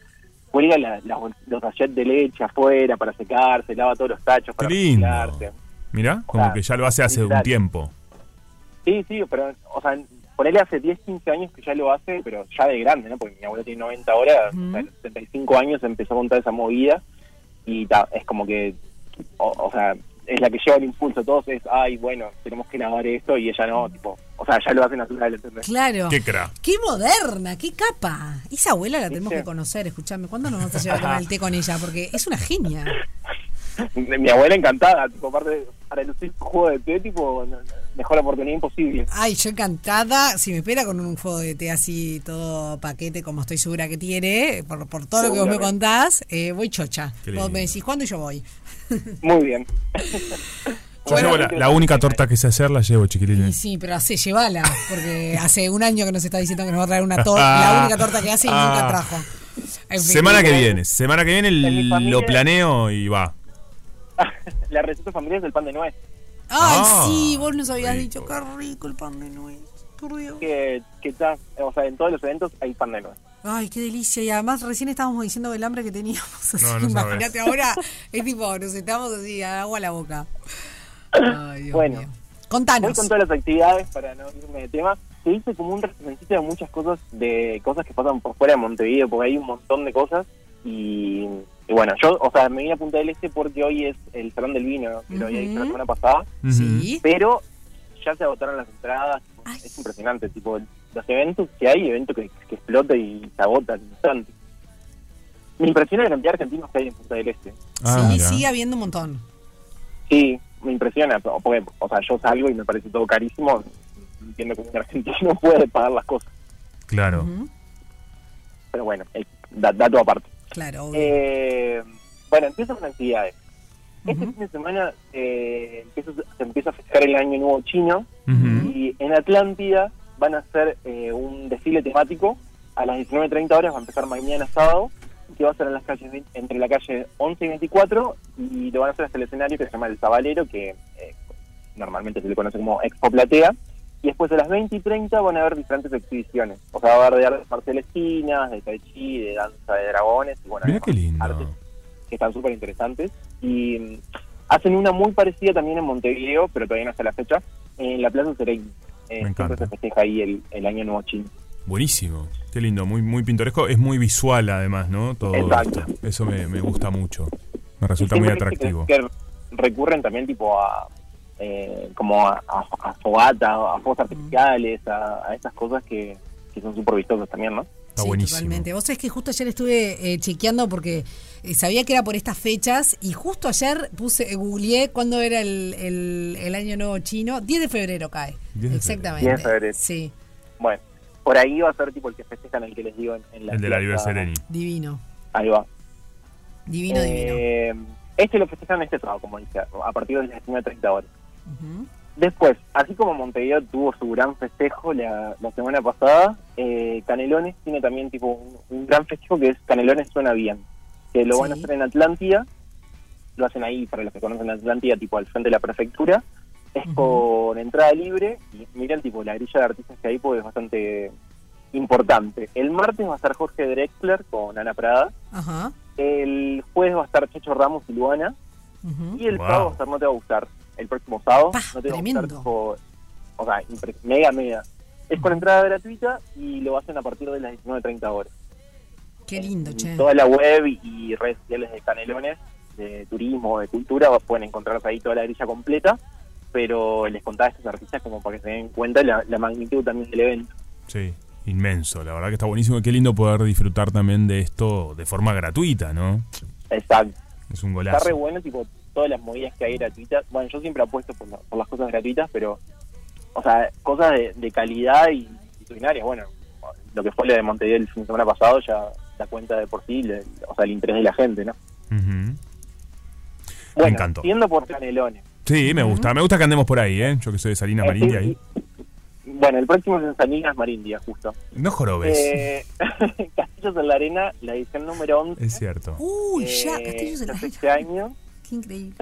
cuelga la- la- los sachets de leche afuera para secarse, lava todos los tachos para Qué lindo. reciclarse. Mirá, como sea, que ya lo hace hace un tiempo. Sí, sí, pero, o sea, por él hace 10, 15 años que ya lo hace, pero ya de grande, ¿no? Porque mi abuela tiene 90 ahora, o sea, a los 75 años empezó a montar esa movida y ta, es como que, o, o sea, es la que lleva el impulso. Todos es, ay, bueno, tenemos que lavar esto y ella no, tipo, o sea, ya lo hace natural, ¿entendés? Claro. Qué cra. ¡Qué moderna! ¡Qué capa! Esa abuela la tenemos que conocer, escuchame. ¿Cuándo nos vamos a llevar a tomar el té con ella? Porque es una genia. Mi abuela encantada, tipo, aparte, para lucir un juego de té, tipo, mejor oportunidad imposible. Ay, yo encantada. Si me espera con un juego de té así, todo paquete, como estoy segura que tiene, por, por todo lo que vos me contás, eh, voy chocha. Vos me decís cuándo y yo voy. Muy bien. Yo llevo la, la única torta que sé hacer, la llevo, chiquilines. Y sí, pero hace, llévala, porque hace un año que nos está diciendo que nos va a traer una torta, la única torta que hace y nunca Ah. trajo. En fin. Semana que viene, semana que viene familia- lo planeo y va. La receta familiar es el pan de nuez. Ay, Ah, sí, vos nos habías dicho, qué rico el pan de nuez. Por Dios. Que, que está, o sea, en todos los eventos hay pan de nuez. Ay, qué delicia. Y además recién estábamos diciendo el hambre que teníamos. Así, No, no imagínate sabes. ahora, es tipo, nos estamos así, agua a la boca. Ay, Dios bueno, mío. voy Contanos. con todas las actividades para no irme de tema. Se hizo como un resumencito de muchas cosas, de cosas que pasan por fuera de Montevideo, porque hay un montón de cosas. Y, y bueno, yo, o sea, me vine a Punta del Este porque hoy es el Salón del Vino, ¿no? que lo había dicho la semana pasada. Sí. Pero ya se agotaron las entradas. Es impresionante, tipo, los eventos que hay, eventos que, que explotan y se agotan instante. Me impresiona la cantidad de argentinos que hay en Punta del Este. Ah, sí, mira. sigue habiendo un montón. Sí, me impresiona, porque, o sea, yo salgo y me parece todo carísimo. Entiendo que un argentino no puede pagar las cosas. Claro. Pero bueno, eh, da- dato aparte. Claro. Eh, bueno, empiezo con actividades. Este fin de semana eh, empieza- se empieza a festejar el Año Nuevo Chino y en Atlántida van a hacer eh, un desfile temático. A las 19.30 horas va a empezar mañana sábado, que va a ser en las calles entre la calle 11 y 24 y lo van a hacer hasta el escenario que se llama El Zabalero, que eh, normalmente se le conoce como Expo Platea. Y después a las 20 y 30 van a haber diferentes exhibiciones. O sea, va a haber de artes marciales de tai chi, de danza de dragones y bueno, Mira qué lindo. artes que están súper interesantes. Y mm, hacen una muy parecida también en Montevideo, pero todavía no está la fecha, en la Plaza Sereni. Eh, Me encanta. se festeja ahí el, el Año Nuevo Chino. Buenísimo. Qué lindo, muy, muy pintoresco. Es muy visual además, ¿no? Todo Exacto. esto. Eso me, me gusta mucho. Me resulta muy atractivo. Que, que recurren también tipo a eh, como a, a, a fogata, a fuegos artificiales, a, a esas cosas que, que son súper vistosas también, ¿no? Está sí, buenísimo. totalmente. Vos sabés que justo ayer estuve eh, chequeando porque eh, sabía que era por estas fechas y justo ayer puse, eh, googleé cuándo era el, el, el año nuevo chino. 10 de febrero cae. 10 de Exactamente. 10 de febrero. Sí, Bueno, por ahí va a ser tipo el que festejan el que les digo en, en la El de la. Liber Sereni. divino. Ahí va. Divino, divino. Este lo festejan este sábado, como dice, a partir de las 19.30 horas. Ujú. Después, así como Montevideo tuvo su gran festejo la, la semana pasada, eh, Canelones tiene también tipo un, un gran festejo que es Canelones Suena Bien, que lo van a hacer en Atlántida, lo hacen ahí, para los que conocen Atlántida, tipo al frente de la prefectura, es con entrada libre, y miren tipo la grilla de artistas que hay, pues es bastante importante. El martes va a estar Jorge Drexler con Ana Prada, el jueves va a estar Checho Ramos y Luana, y el Wow. sábado va a estar No Te Va a Gustar. El próximo sábado Pa, No Te Va a tremendo. Gustar. tipo, o sea, mega, mega. Es con entrada gratuita y lo hacen a partir de las 19.30 horas. Qué lindo, En che. Toda la web y redes sociales de Canelones, de turismo, de cultura, pueden encontrarse ahí toda la grilla completa. Pero les contaba a estos artistas como para que se den cuenta la, la magnitud también del evento. Sí, inmenso. La verdad que está buenísimo. Qué lindo poder disfrutar también de esto de forma gratuita, ¿no? Exacto. Es un Está golazo. re bueno, tipo, todas las movidas que hay gratuitas. Bueno, yo siempre apuesto por, la- por las cosas gratuitas, pero, o sea, cosas de, de calidad y multitudinarias. Bueno, lo que fue lo de Montevideo el fin de semana pasado ya da cuenta de por sí, le- o sea, el interés de la gente, ¿no? Ujú. Bueno, encantó. siendo por Canelones. Sí, me gusta. Me gusta que andemos por ahí, ¿eh? Yo que soy de Salinas Eh, Marindia ahí. Bueno, el próximo es en Salinas Marindia, justo. No jorobes. Eh, Castillos en la Arena, la edición número 11. Es cierto. Uy, ya, eh, Castillos en la es este año. Qué increíble.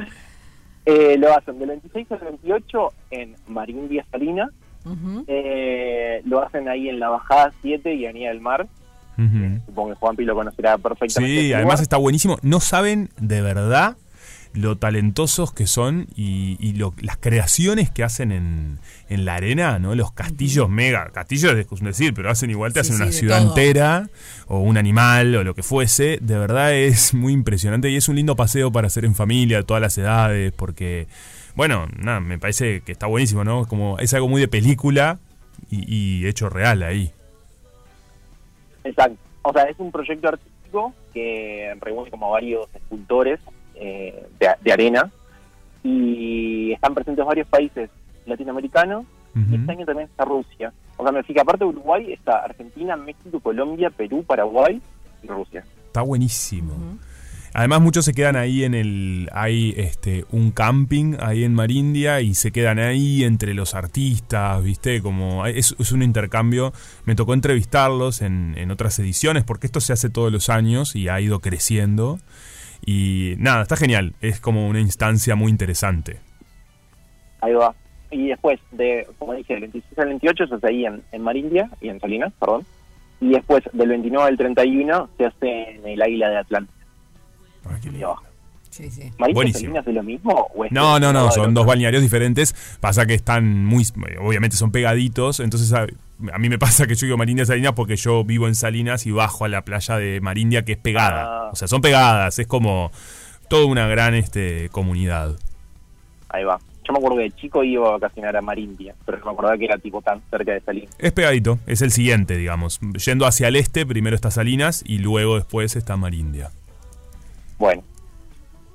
Eh, lo hacen del 26 al 28 en Marindia Salinas. Ujú. Eh, lo hacen ahí en la Bajada 7 y Avenida del Mar. Ujú. Supongo que Juanpi lo conocerá perfectamente. Sí, además lugar. está buenísimo. No saben de verdad lo talentosos que son y, y lo- las creaciones que hacen en, en la arena, ¿no? Los castillos mega, castillos es decir, pero hacen igual, te Sí, hacen sí, una ciudad todo. entera o un animal o lo que fuese. De verdad es muy impresionante y es un lindo paseo para hacer en familia, de todas las edades, porque, bueno, nada, me parece que está buenísimo, ¿no? Como es algo muy de película y, y hecho real ahí. Exacto. O sea, es un proyecto artístico que reúne como varios escultores eh, de, de arena y están presentes varios países latinoamericanos y este año también está Rusia. O sea, me fijé, aparte de Uruguay está Argentina, México, Colombia, Perú, Paraguay y Rusia. Está buenísimo. Además muchos se quedan ahí en el hay este un camping ahí en Marindia y se quedan ahí entre los artistas, ¿viste? Como es, es un intercambio. Me tocó entrevistarlos en, en otras ediciones porque esto se hace todos los años y ha ido creciendo. Y nada, está genial. Es como una instancia muy interesante. Ahí va. Y después, de como dije, del 26 al 28 se hace ahí en, en Marindia y en Salinas, perdón. Y después, del 29 al 31, se hace en el Águila de Atlántico. Ahí abajo. Sí, sí. ¿Marindia y Buenísimo. Salinas es lo mismo? ¿O es No, no, no, son dos balnearios diferentes. Pasa que están muy, obviamente son pegaditos. Entonces a, mí me pasa que yo digo Marindia Salinas porque yo vivo en Salinas y bajo a la playa de Marindia que es pegada. Ah. O sea, son pegadas. Es como toda una gran este, comunidad. Ahí va. Yo me acuerdo que de chico iba a vacacionar a Marindia, pero no me acordaba que era tipo tan cerca de Salinas. Es pegadito, es el siguiente, digamos. Yendo hacia el este, primero está Salinas y luego después está Marindia. Bueno,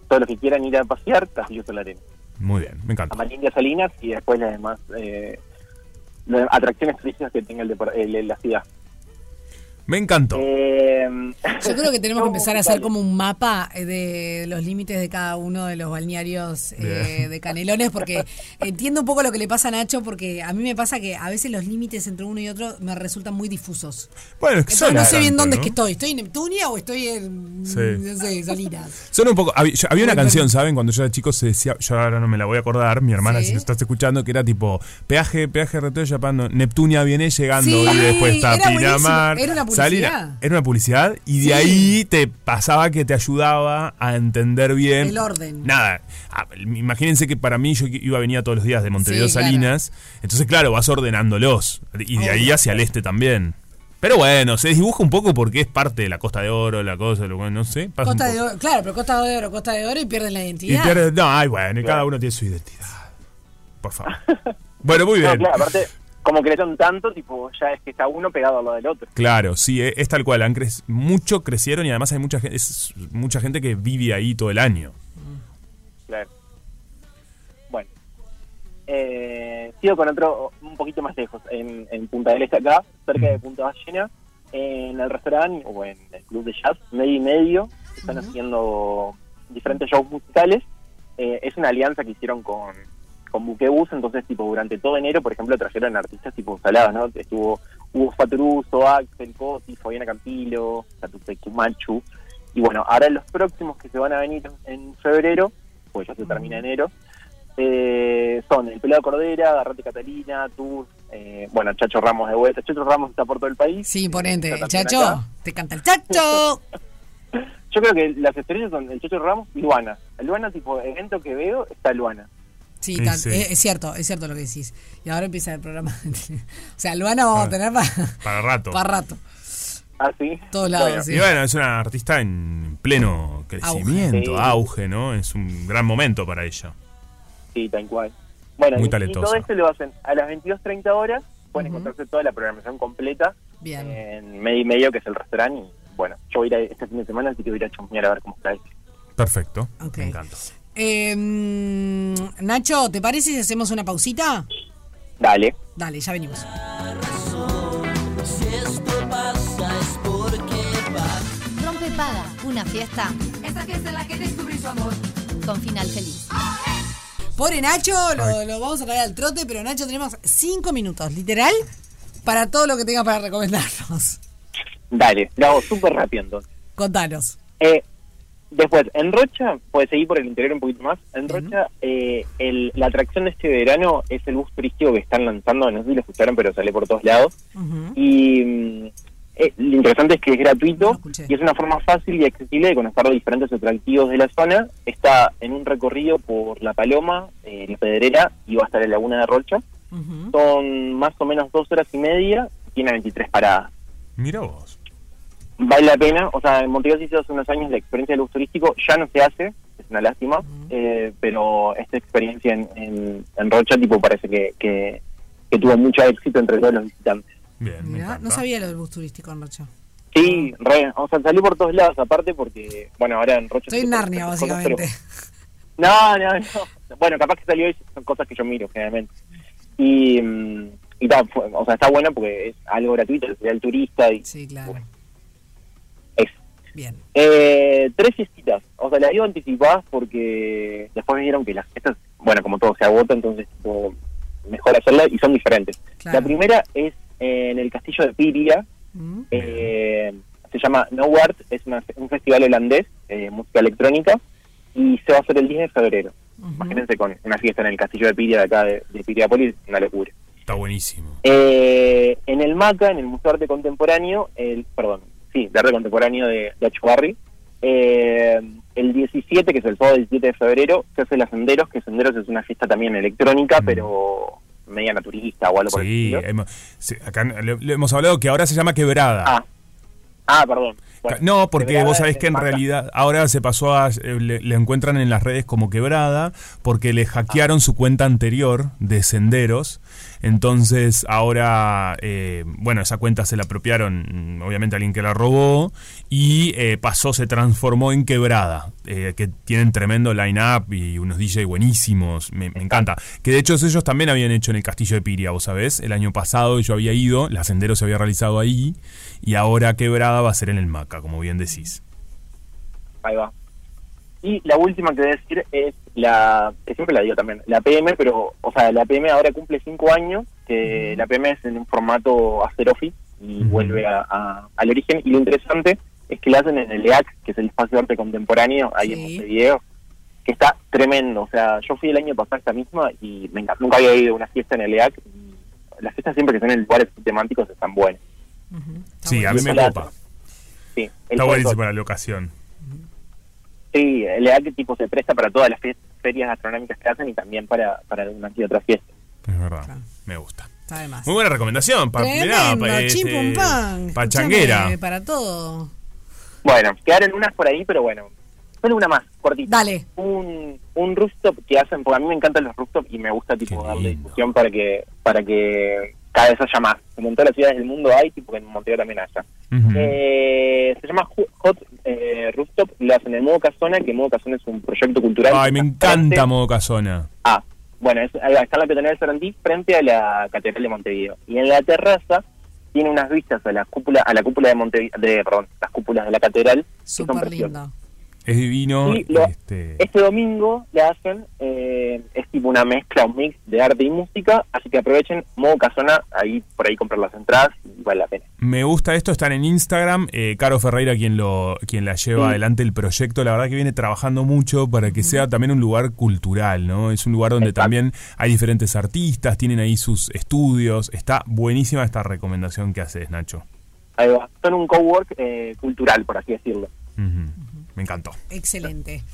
todos los que quieran ir a pasear, la Arena. Muy bien, me encanta. A Marindia Salinas y después las demás eh, atracciones turísticas que tenga el, el- la ciudad. Me encantó. Eh, Yo creo que tenemos que empezar a hacer como un mapa eh, de los límites de cada uno de los balnearios eh, de Canelones, porque entiendo un poco lo que le pasa a Nacho, porque a mí me pasa que a veces los límites entre uno y otro me resultan muy difusos. Bueno, es que Entonces son no sé bien tanto, dónde ¿no? es que estoy. ¿Estoy en Neptunia o estoy en Sí. no sé, Salinas? Son un poco. Había, una canción, ¿saben? Cuando yo era chico se decía. Yo ahora no me la voy a acordar, mi hermana, Sí. si lo estás escuchando, que era tipo. Peaje, peaje, reto de Chapando. Neptunia viene llegando Sí, y después está era buenísimo. Pinamar. Era una Era una publicidad y de Sí. ahí te pasaba que te ayudaba a entender bien. El orden. Nada. Ah, Imagínense que para mí yo iba a venir todos los días de Montevideo Sí, claro. Salinas. Entonces, claro, vas ordenándolos. Y de ahí hacia el este también. Pero bueno, se desdibuja un poco porque es parte de la Costa de Oro, la cosa, lo bueno, no sé. pasa Costa de Oro, claro, pero Costa de Oro, Costa de Oro y pierden la Y identidad. no, ay, bueno, y cada uno tiene su identidad. Por favor. Bueno, muy no, bien. claro, aparte, como crecieron tanto, tipo, ya es que está uno pegado al lado del otro. Claro, sí, eh, es tal cual. Han crec- mucho crecieron y además hay mucha gente, es mucha gente que vive ahí todo el año. Claro. Bueno. Eh, sigo con otro un poquito más lejos, en, en Punta del Este acá, cerca de Punta Ballena, en el restaurante o en el club de jazz, medio y medio, están haciendo diferentes shows musicales. Eh, es una alianza que hicieron con, con Buquebus, entonces tipo durante todo enero, por ejemplo, trajeron artistas tipo salados, ¿no? Estuvo Hugo Faturuso, Axel Cosi, Fabiana Campilo, Satupecu Machu. Y bueno, ahora los próximos que se van a venir en febrero, pues ya se termina enero, eh, son El Pelado Cordera, Garrate Catalina, Tour, eh, bueno, Chacho Ramos de vuelta. Chacho Ramos está por todo el país. Sí, también Chacho, acá. te canta el Chacho. Yo creo que las estrellas son el Chacho Ramos y Luana. Luana, tipo, evento que veo, está Luana. Sí, Sí, tan- sí. Es, es cierto, es cierto lo que decís. Y ahora empieza el programa. o sea, Luana vamos a tener para, Para rato. para rato. Ah, sí. Todos lados, Bueno, sí. Y bueno, es una artista en pleno crecimiento, Sí. auge, ¿no? Es un gran momento para ella. Sí, tal cual. Bueno, Muy y- y, talentosa. todo esto lo hacen a las 22.30 horas. Pueden encontrarse toda la programación completa Bien. en medio y medio, que es el restaurante. Y bueno, yo voy a ir a- este fin de semana, así que voy a ir a chusmear a ver cómo está. Perfecto. Me encanta. Eh, Nacho, ¿te parece si hacemos una pausita? Dale. Dale, ya venimos. Si esto pasa es porque va. Rompe paga, una fiesta Esta fiesta en la que descubrí su amor. con final feliz. Pobre Nacho, lo, lo vamos a traer al trote, pero Nacho tenemos cinco minutos, literal, para todo lo que tengas para recomendarnos. Dale, lo hago súper rápido entonces. Contanos. Eh, después, en Rocha, puedes seguir por el interior un poquito más. En Rocha, eh, el- la atracción de este verano es el bus turístico que están lanzando. No sé si lo escucharon, pero sale por todos lados. Y mm, eh, lo interesante es que es gratuito y es una forma fácil y accesible de conocer los diferentes atractivos de la zona. Está en un recorrido por La Paloma, eh, La Pedrera y va a estar en Laguna de Rocha. Son más o menos dos horas y media. Tiene 23 paradas. Mira vos. Vale la pena. O sea, en Montevideo se hizo hace unos años la experiencia del bus turístico. Ya no se hace. Es una lástima. eh, pero esta experiencia en, en, en Rocha tipo parece que, que, que tuvo mucho éxito entre todos los visitantes. Bien, no sabía lo del bus turístico en Rocha. Sí, re, o sea, salió por todos lados, aparte porque, bueno, ahora en Rocha... Estoy en Narnia, cosas, básicamente. pero- No, no, no. Bueno, capaz que salió y son cosas que yo miro, generalmente. Y, mm, y ta, o sea, está bueno porque es algo gratuito, el turista y... Sí, claro. Bien. Eh, tres fiestitas. O sea, las digo anticipadas porque después me dijeron que las fiestas, bueno, como todo se agota, entonces tipo, mejor hacerlas y son diferentes. Claro. La primera es en el castillo de Piria. Eh, se llama No Art, es una- un festival holandés de música electrónica y se va a hacer el 10 de febrero. Imagínense con una fiesta en el castillo de Piria de acá de, de Piriápolis, una locura. Está buenísimo. Eh, en el MACA, en el Museo de Arte Contemporáneo, el, perdón, sí, de Arte Contemporáneo de, de eh, el 17, que es el sábado 17 de febrero, se hace la Senderos, que Senderos es una fiesta también electrónica, pero media naturista o algo por el estilo. hemos, sí, acá le, le hemos hablado que ahora se llama quebrada. Ah, ah perdón. Bueno, no, porque Quebrada vos sabés que en realidad ahora se pasó a. eh, Le, le encuentran en las redes como quebrada porque le hackearon su cuenta anterior de senderos. Entonces ahora, eh, bueno, esa cuenta se la apropiaron, obviamente alguien que la robó, y eh, pasó, se transformó en quebrada, eh, que tienen tremendo line-up y unos DJ buenísimos, me, me encanta. Que de hecho ellos también habían hecho en el Castillo de Piria, vos sabés, el año pasado yo había ido, la sendero se había realizado ahí, y ahora quebrada va a ser en el Maca, como bien decís. Ahí va. Y la última que voy a decir es la, que siempre la digo también, la PM, pero, o sea, la PM ahora cumple cinco años, que la PM es en un formato After Office y vuelve a- a- al origen. Y lo interesante es que la hacen en el EAC, que es el espacio de arte contemporáneo, ahí en Montevideo, que está tremendo. O sea, yo fui el año pasado a esta misma y me encanta. Nunca había ido a una fiesta en el EAC. Y las fiestas siempre que son en lugares temáticos están buenas. Sí, a mí me copa. Sí, Está buenísima la locación. Sí, el EAC tipo se presta para todas las ferias gastronómicas que hacen y también para, para unas y otras fiestas. Es verdad, me gusta. Está de más. Muy buena recomendación, pa, mirá, pa- este, pachanguera. Para todo. Bueno, quedaron unas por ahí, pero bueno, solo una más, cortita. Dale. Un, un rooftop que hacen, porque a mí me encantan los rooftop y me gusta tipo darle difusión para que para que cada vez haya más. Como en todas las ciudades del mundo hay, tipo que en Montevideo también haya. Eh, se llama Hot eh, Rooftop, lo hacen en Modo Casona, que Modo Casona es un proyecto cultural. Ay, me está frente- encanta Modo Casona. Ah, bueno, es, ahí va, está en la peatonal de Sarandí frente a la Catedral de Montevideo. Y en la terraza tiene unas vistas a la cúpula, a la cúpula de Montevideo, de, perdón, las cúpulas de la catedral, Súper preciosas. lindo. Es divino. Y lo- este, Este domingo le hacen, eh, es tipo una mezcla, un mix de arte y música, así que aprovechen modo casona, ahí por ahí comprar las entradas y vale la pena. Me gusta esto, están en Instagram. Eh, Caro Ferreira, quien lo quien la lleva Sí. adelante el proyecto, la verdad que viene trabajando mucho para que sea también un lugar cultural, ¿no? Es un lugar donde también hay diferentes artistas, tienen ahí sus estudios. Está buenísima esta recomendación que haces, Nacho. Ahí va. Son un cowork eh, cultural, por así decirlo. Me encantó. Excelente.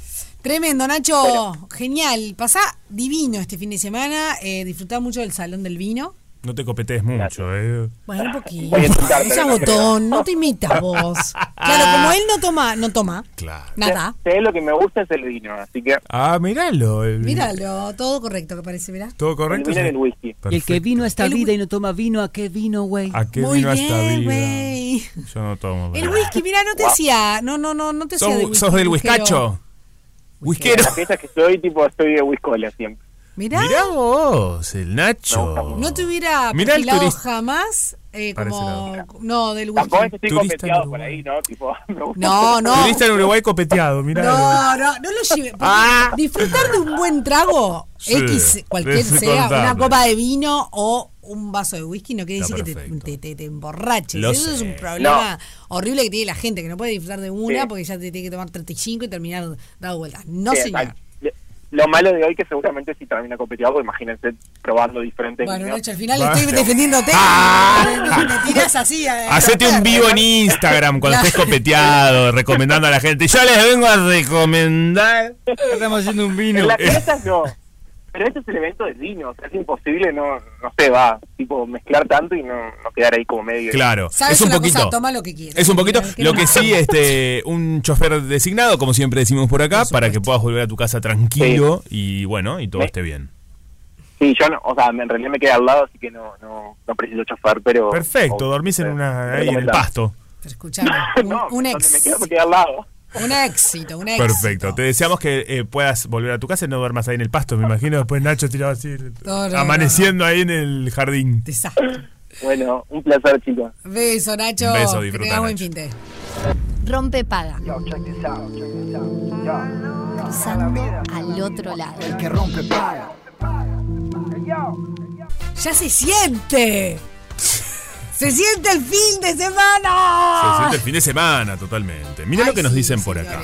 Tremendo, Nacho. Genial. Pasá divino este fin de semana. Eh, disfrutá mucho del Salón del Vino. No te copetes mucho, ¿eh? Bueno, un poquito. A creo. botón, no te imitas vos. Claro, como él no toma, no toma. Claro. Nada. Sé lo que me gusta es el vino, así que... Ah, míralo. el- Míralo, todo correcto que parece, mirá. Todo correcto. El vino sí. el whisky. Y el que Perfecto. vino a esta El vida y no toma vino, ¿a qué vino, güey? ¿A qué Muy vino esta bien, vida? güey. Yo no tomo. El pero- whisky, mirá, no te hacía, no, no, no, no te hacía ¿Sos, de whisky. sos del whiskacho? Whiskero. En las fiestas que estoy, tipo, estoy de whiskola siempre. Mirá, Mirá vos, el Nacho. no te hubiera Mirá el perfilado turista. jamás eh, como... No, del whisky. Tampoco es que estoy Turista copeteado por ahí, ¿no? Tipo, me gusta No, no. Turista en Uruguay copeteado, mirá. No, no, no lo lleve. porque Disfrutar de un buen trago, Sí, X, cualquier sea, contame. una copa de vino o un vaso de whisky, no quiere decir que te, te, te- te emborraches. Lo Eso es un problema horrible que tiene la gente, que no puede disfrutar de una Sí. porque ya te tiene que tomar 35 y terminar dado vueltas. No, Sí, señor. Lo malo de hoy que seguramente si termina copeteado, pues imagínense probando diferentes Bueno. Nacho, al final estoy defendiéndote. Ah. Me tiras así. a- Hacete un vivo en Instagram cuando estés copeteado, recomendando a la gente. Yo les vengo a recomendar. Estamos haciendo un vino. En las fiestas no. Pero este es el evento del vino, o sea, es imposible, no, no sé, va, tipo, mezclar tanto y no, no quedar ahí como medio. Claro, ¿Sabes es un una poquito. cosa? Toma lo que quieras. Es un poquito. ¿Qué Lo que sí, este, un chofer designado, como siempre decimos por acá, para que puedas volver a tu casa tranquilo y bueno, y todo Me- esté bien. Sí, yo no, o sea, en realidad me queda al lado, así que no, no, no preciso chofer, pero... Perfecto, o- dormís en una ahí en el pasto. Pero escuchame, un, no, un donde ex. me quedo me queda al lado. Un éxito, un éxito. Perfecto. Te deseamos que eh, puedas volver a tu casa y no duermas ahí en el pasto, me imagino. Después Nacho tirado así, No, no, amaneciendo ahí en el jardín. Desastre. Bueno, un placer, chicos. Beso, Nacho. Un beso, disfruta, buen Nacho. fin de. Rompe paga. Cruzando al otro lado. El que rompe paga. ¡Ya se siente! ¡Se siente el fin de Se semana! siente el fin de semana, totalmente. Mira lo que nos sí, dicen por acá.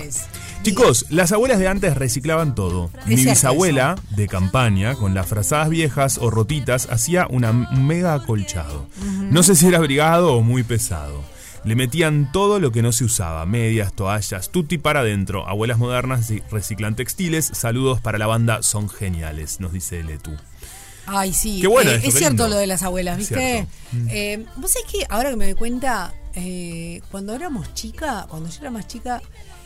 Chicos, las abuelas de antes reciclaban todo. Mi bisabuela, de campaña, con las frazadas viejas o rotitas, hacía un mega acolchado. No sé si era brigado o muy pesado. Le metían todo lo que no se usaba, medias, toallas, tutti para adentro. Abuelas modernas reciclan textiles. Saludos para la banda, son geniales, nos dice Letu. Ay, sí. Qué bueno eh, esto, es qué cierto lo de las abuelas, ¿viste? Mm. Eh, Vos sabés que ahora que me doy cuenta, eh, cuando éramos chica, cuando yo era más chica,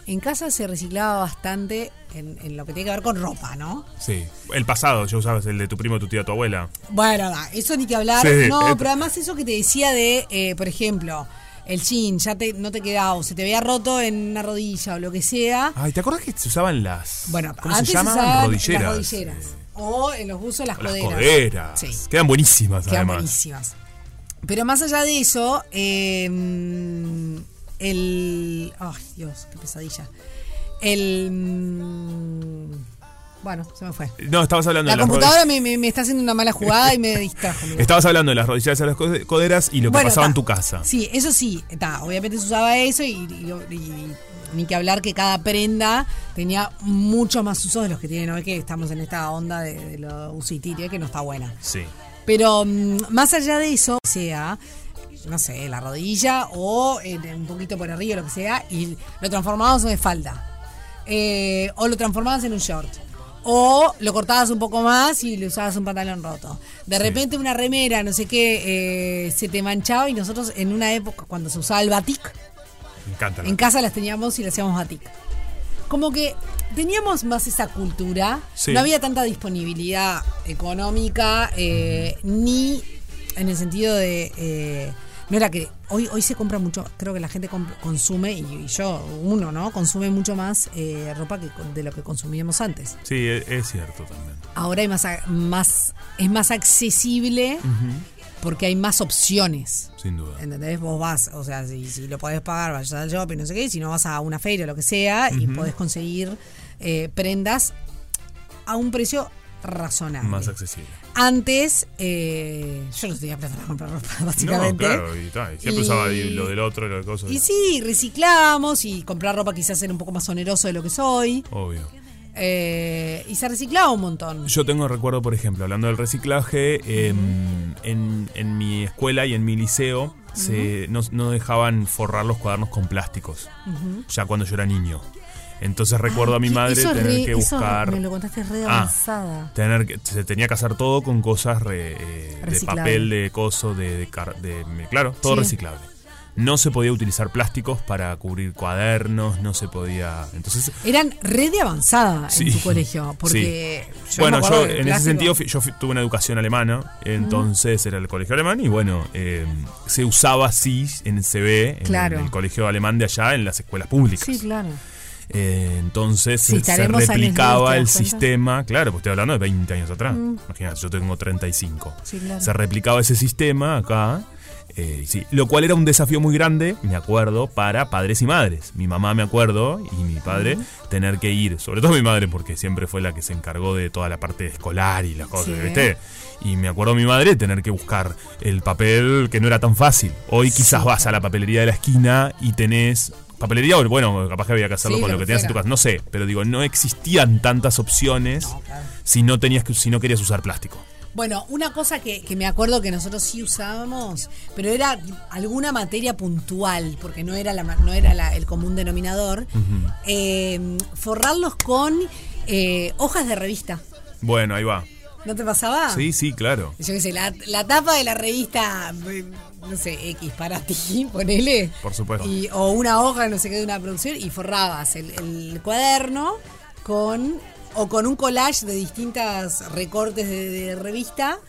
en casa se reciclaba bastante en, en lo que tiene que ver con ropa, ¿no? Sí, el pasado, yo usabas el de tu primo, tu tía, tu abuela. Bueno, eso ni que hablar. Sí, no, pero además eso que te decía de, eh, por ejemplo, el jean ya te, no te quedaba o se te veía roto en una rodilla o lo que sea. Ay, ¿te acuerdas que se usaban las. Bueno, ¿Cómo antes se llaman? usaban Rodilleras. las rodilleras. O en los buzos las Las coderas. coderas. Sí. Quedan buenísimas, Quedan además. buenísimas. Pero más allá de eso, eh, el. Ay, Dios, qué pesadilla. El. Bueno, se me fue. No, estabas hablando La de las computadora rodillas. me, me- me está haciendo una mala jugada y me distrajo. mira. Estabas hablando de las rodilleras a las co- coderas y lo que Bueno, pasaba en tu casa. Sí, eso sí, ta, obviamente se usaba eso y, y- y- ni que hablar que cada prenda tenía muchos más usos de los que tienen hoy, que estamos en esta onda de, de lo usitiria que no está buena. Sí. Pero mm, más allá de eso, sea, no sé, la rodilla o eh, un poquito por arriba, lo que sea, y lo transformabas en falda. Eh, o lo transformabas en un short. O lo cortabas un poco más y le usabas un pantalón roto. De repente una remera, no sé qué, eh, se te manchaba y nosotros en una época, cuando se usaba el batik, Me encanta. la- en casa las teníamos y le hacíamos batik. Como que teníamos más esa cultura, Sí. no había tanta disponibilidad económica, eh, ni en el sentido de... eh, no era que hoy hoy se compra mucho, creo que la gente consume, y, y yo, uno, ¿no? Consume mucho más eh, ropa que de lo que consumíamos antes. Sí, es, es cierto también. Ahora hay más, más es más accesible porque hay más opciones. Sin duda. ¿Entendés? Vos vas, o sea, si, si lo podés pagar, vas al shopping, no sé qué, si no vas a una feria o lo que sea, y podés conseguir eh, prendas a un precio razonable. Más accesible. Antes, eh, yo no tenía plata para comprar ropa, básicamente. No, claro, y, ta, y siempre Y- usaba lo del otro, lo del coso. Y sí, reciclábamos y comprar ropa quizás era un poco más oneroso de lo que soy. Obvio. eh, y se reciclaba un montón. Yo tengo recuerdo, por ejemplo, hablando del reciclaje, em, en, en mi escuela y en mi liceo se, no, no dejaban forrar los cuadernos con plásticos, ya cuando yo era niño. Entonces recuerdo a mi madre tener re- que buscar... me lo contaste re Ah, avanzada. Tener que, se tenía que hacer todo con cosas re- eh, de papel, de coso, de, de claro, todo Sí. reciclable. No se podía utilizar plásticos para cubrir cuadernos, no se podía. Entonces, Eran re de avanzada Sí. en tu colegio, porque Sí. yo bueno, yo en ese sentido yo tuve una educación alemana, entonces era el colegio alemán y bueno, eh, se usaba así en CB, en, el colegio alemán de allá, en las escuelas públicas. Sí, claro. Eh, entonces Sí, se- años replicaba ¿te el sistema, claro, pues estoy hablando de 20 años atrás. Mm. Imagínate, yo tengo 35. Sí, claro. Se replicaba ese sistema acá. eh, sí, lo cual era un desafío muy grande, me acuerdo, para padres y madres. Mi mamá, me acuerdo, y mi padre, tener que ir, sobre todo mi madre, porque siempre fue la que se encargó de toda la parte escolar y las cosas, Sí. ¿viste? Y me acuerdo mi madre tener que buscar el papel que no era tan fácil. Hoy quizás vas a la papelería de la esquina y tenés. Papelería, o bueno, capaz que había que hacerlo Sí, con lo que tenías en tu casa. No sé, pero digo, no existían tantas opciones si no tenías que, si no querías usar plástico. Bueno, una cosa que, que me acuerdo que nosotros sí usábamos, pero era alguna materia puntual, porque no era, la, no era la- el común denominador, eh, forrarlos con eh, hojas de revista. Bueno, ahí va. ¿No te pasaba? Sí, sí, claro. Yo qué sé, la, la tapa de la revista, eh, no sé, X para ti, ponele. Por supuesto. Y, o una hoja, no sé qué, de una producción, y forrabas el, el cuaderno con o con un collage de distintas recortes de, de revista,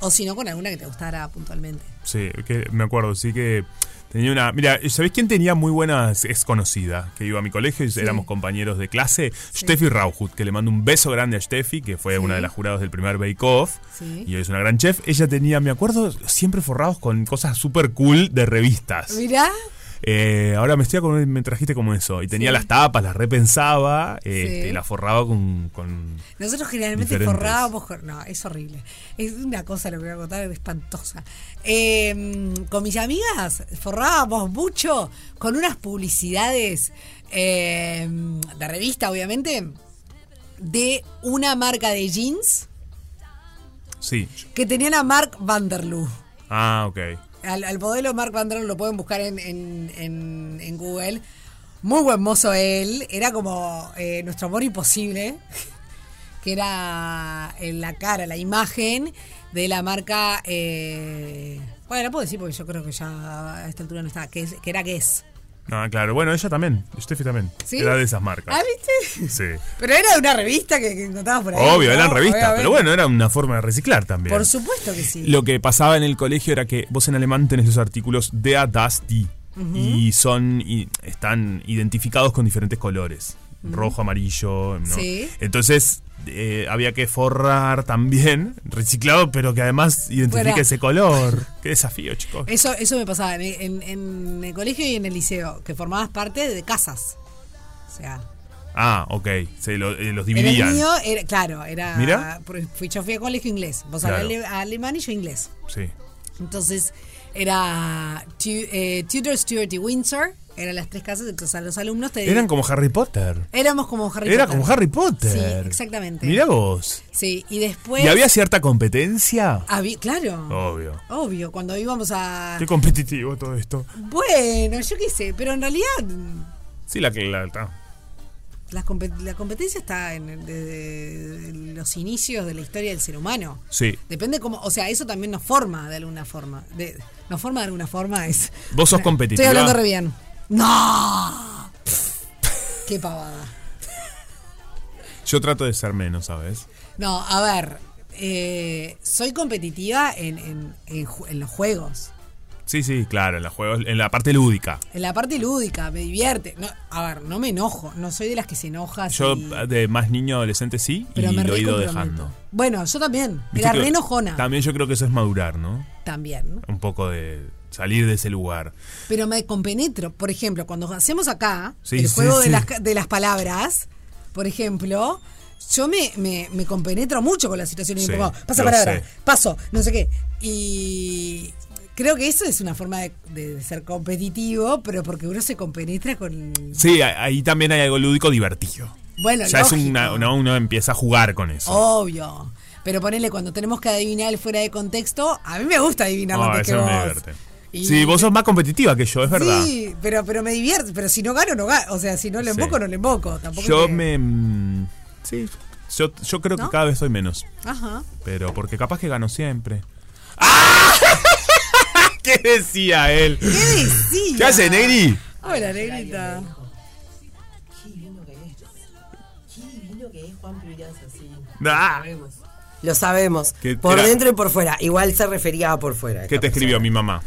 o si no, con alguna que te gustara puntualmente. Sí, que me acuerdo, sí que tenía una. Mira, ¿sabés quién tenía muy buenas? Es conocida, que iba a mi colegio y éramos compañeros de clase. Steffi Rauhut, que le mando un beso grande a Steffi, que fue una de las jurados del primer Bake Off. Sí. Y hoy es una gran chef. Ella tenía, me acuerdo, siempre forrados con cosas súper cool de revistas. Mirá, Eh, ahora me estoy me trajiste como eso. Y tenía Sí. las tapas, las repensaba, este, Sí. y las forraba con. con nosotros generalmente Diferentes. forrábamos con. No, es horrible. Es una cosa lo que voy a contar, espantosa. Eh, con mis amigas forrábamos mucho con unas publicidades eh, de revista, obviamente, de una marca de jeans Sí. que tenían a Mark Vanderloo. Ah, ok. Al, al modelo Mark Vanderloo lo pueden buscar en, en- en- en Google. Muy buen mozo él. Era como eh, nuestro amor imposible. Que era en la cara, la imagen de la marca. eh, bueno, la puedo decir porque yo creo que ya a esta altura no está. Que, es- que era Guess. Ah, claro. Bueno, ella también. Steffi también. ¿Sí? Era de esas marcas. ¿Ah, viste? Sí. Pero era de una revista que, que encontrabas por ahí. Obvio, ¿no? eran revistas, pero bueno, era una forma de reciclar también. Por supuesto que sí. Lo que pasaba en el colegio era que vos en alemán tenés los artículos der, das, die. Y son y están identificados con diferentes colores. Rojo, amarillo. ¿no? Sí. Entonces eh, había que forrar también, reciclado, pero que además identifique Fuera. ese color. Qué desafío, chicos. Eso, eso me pasaba en, en- en el colegio y en el liceo, que formabas parte de casas. O sea, Ah, ok. Se lo- eh, los el dividían. mío, era, claro, era. Mira. Fui, yo fui a colegio inglés. Vos Claro. ale- alemán y yo inglés. Sí. Entonces, era Tu- eh, Tudor, Stuart y Windsor. Eran las tres casas. Entonces, a los alumnos te. Eran como Harry Potter. Éramos como Harry Era Potter. como Harry Potter. Sí, exactamente. Mirá vos. Sí, y después. ¿Y había cierta competencia? Habí- claro. Obvio. Obvio, cuando íbamos a. Qué competitivo todo esto. Bueno, yo qué sé, pero en realidad Sí, la que la, la- la, compe- la competencia está en, desde los inicios de la historia del ser humano. Sí. Depende cómo, o sea, eso también nos forma de alguna forma. De, nos forma de alguna forma es. ¿Vos sos Estoy competitiva? hablando re bien. ¡No! Qué pavada. Yo trato de ser menos, ¿sabes? No, a ver, eh, soy competitiva en, en- en los juegos. Sí, sí, claro, en los juegos, en la parte lúdica. En la parte lúdica, me divierte. No, a ver, no me enojo. No soy de las que se enoja. Yo de más niño adolescente sí Pero y me lo he ido dejando. Bueno, yo también. Era re enojona. También yo creo que eso es madurar, ¿no? También. Un poco de salir de ese lugar. Pero me compenetro. Por ejemplo, cuando hacemos acá Sí, el juego sí. De, las, de las palabras, por ejemplo, yo me, me, me compenetro mucho con la situación. Sí, como, pasa palabra, sé. paso, no sé qué. Y creo que eso es una forma de, de ser competitivo, pero porque uno se compenetra con. Sí, ahí también hay algo lúdico divertido. Bueno, ya es una, uno empieza a jugar con eso. Obvio. Pero ponele, cuando tenemos que adivinar el fuera de contexto, a mí me gusta adivinar No, antes que me vos. divierte. Y- Sí, vos sos más competitiva que yo, es verdad. Sí, pero, pero me divierte. Pero si no gano, no gano. O sea, si no le Sí. emboco, no le emboco. Tampoco Yo que- me. mm, Sí, yo, yo creo ¿No? que cada vez soy menos. Ajá. Pero porque capaz que gano siempre. ¡Ah! ¿Qué decía él? ¿Qué decía? ¿Qué hace, Negri? Hola, negrita. Ah, Lo sabemos. Por era- dentro y por fuera. Igual se refería a por fuera. ¿Qué te escribió mi mamá?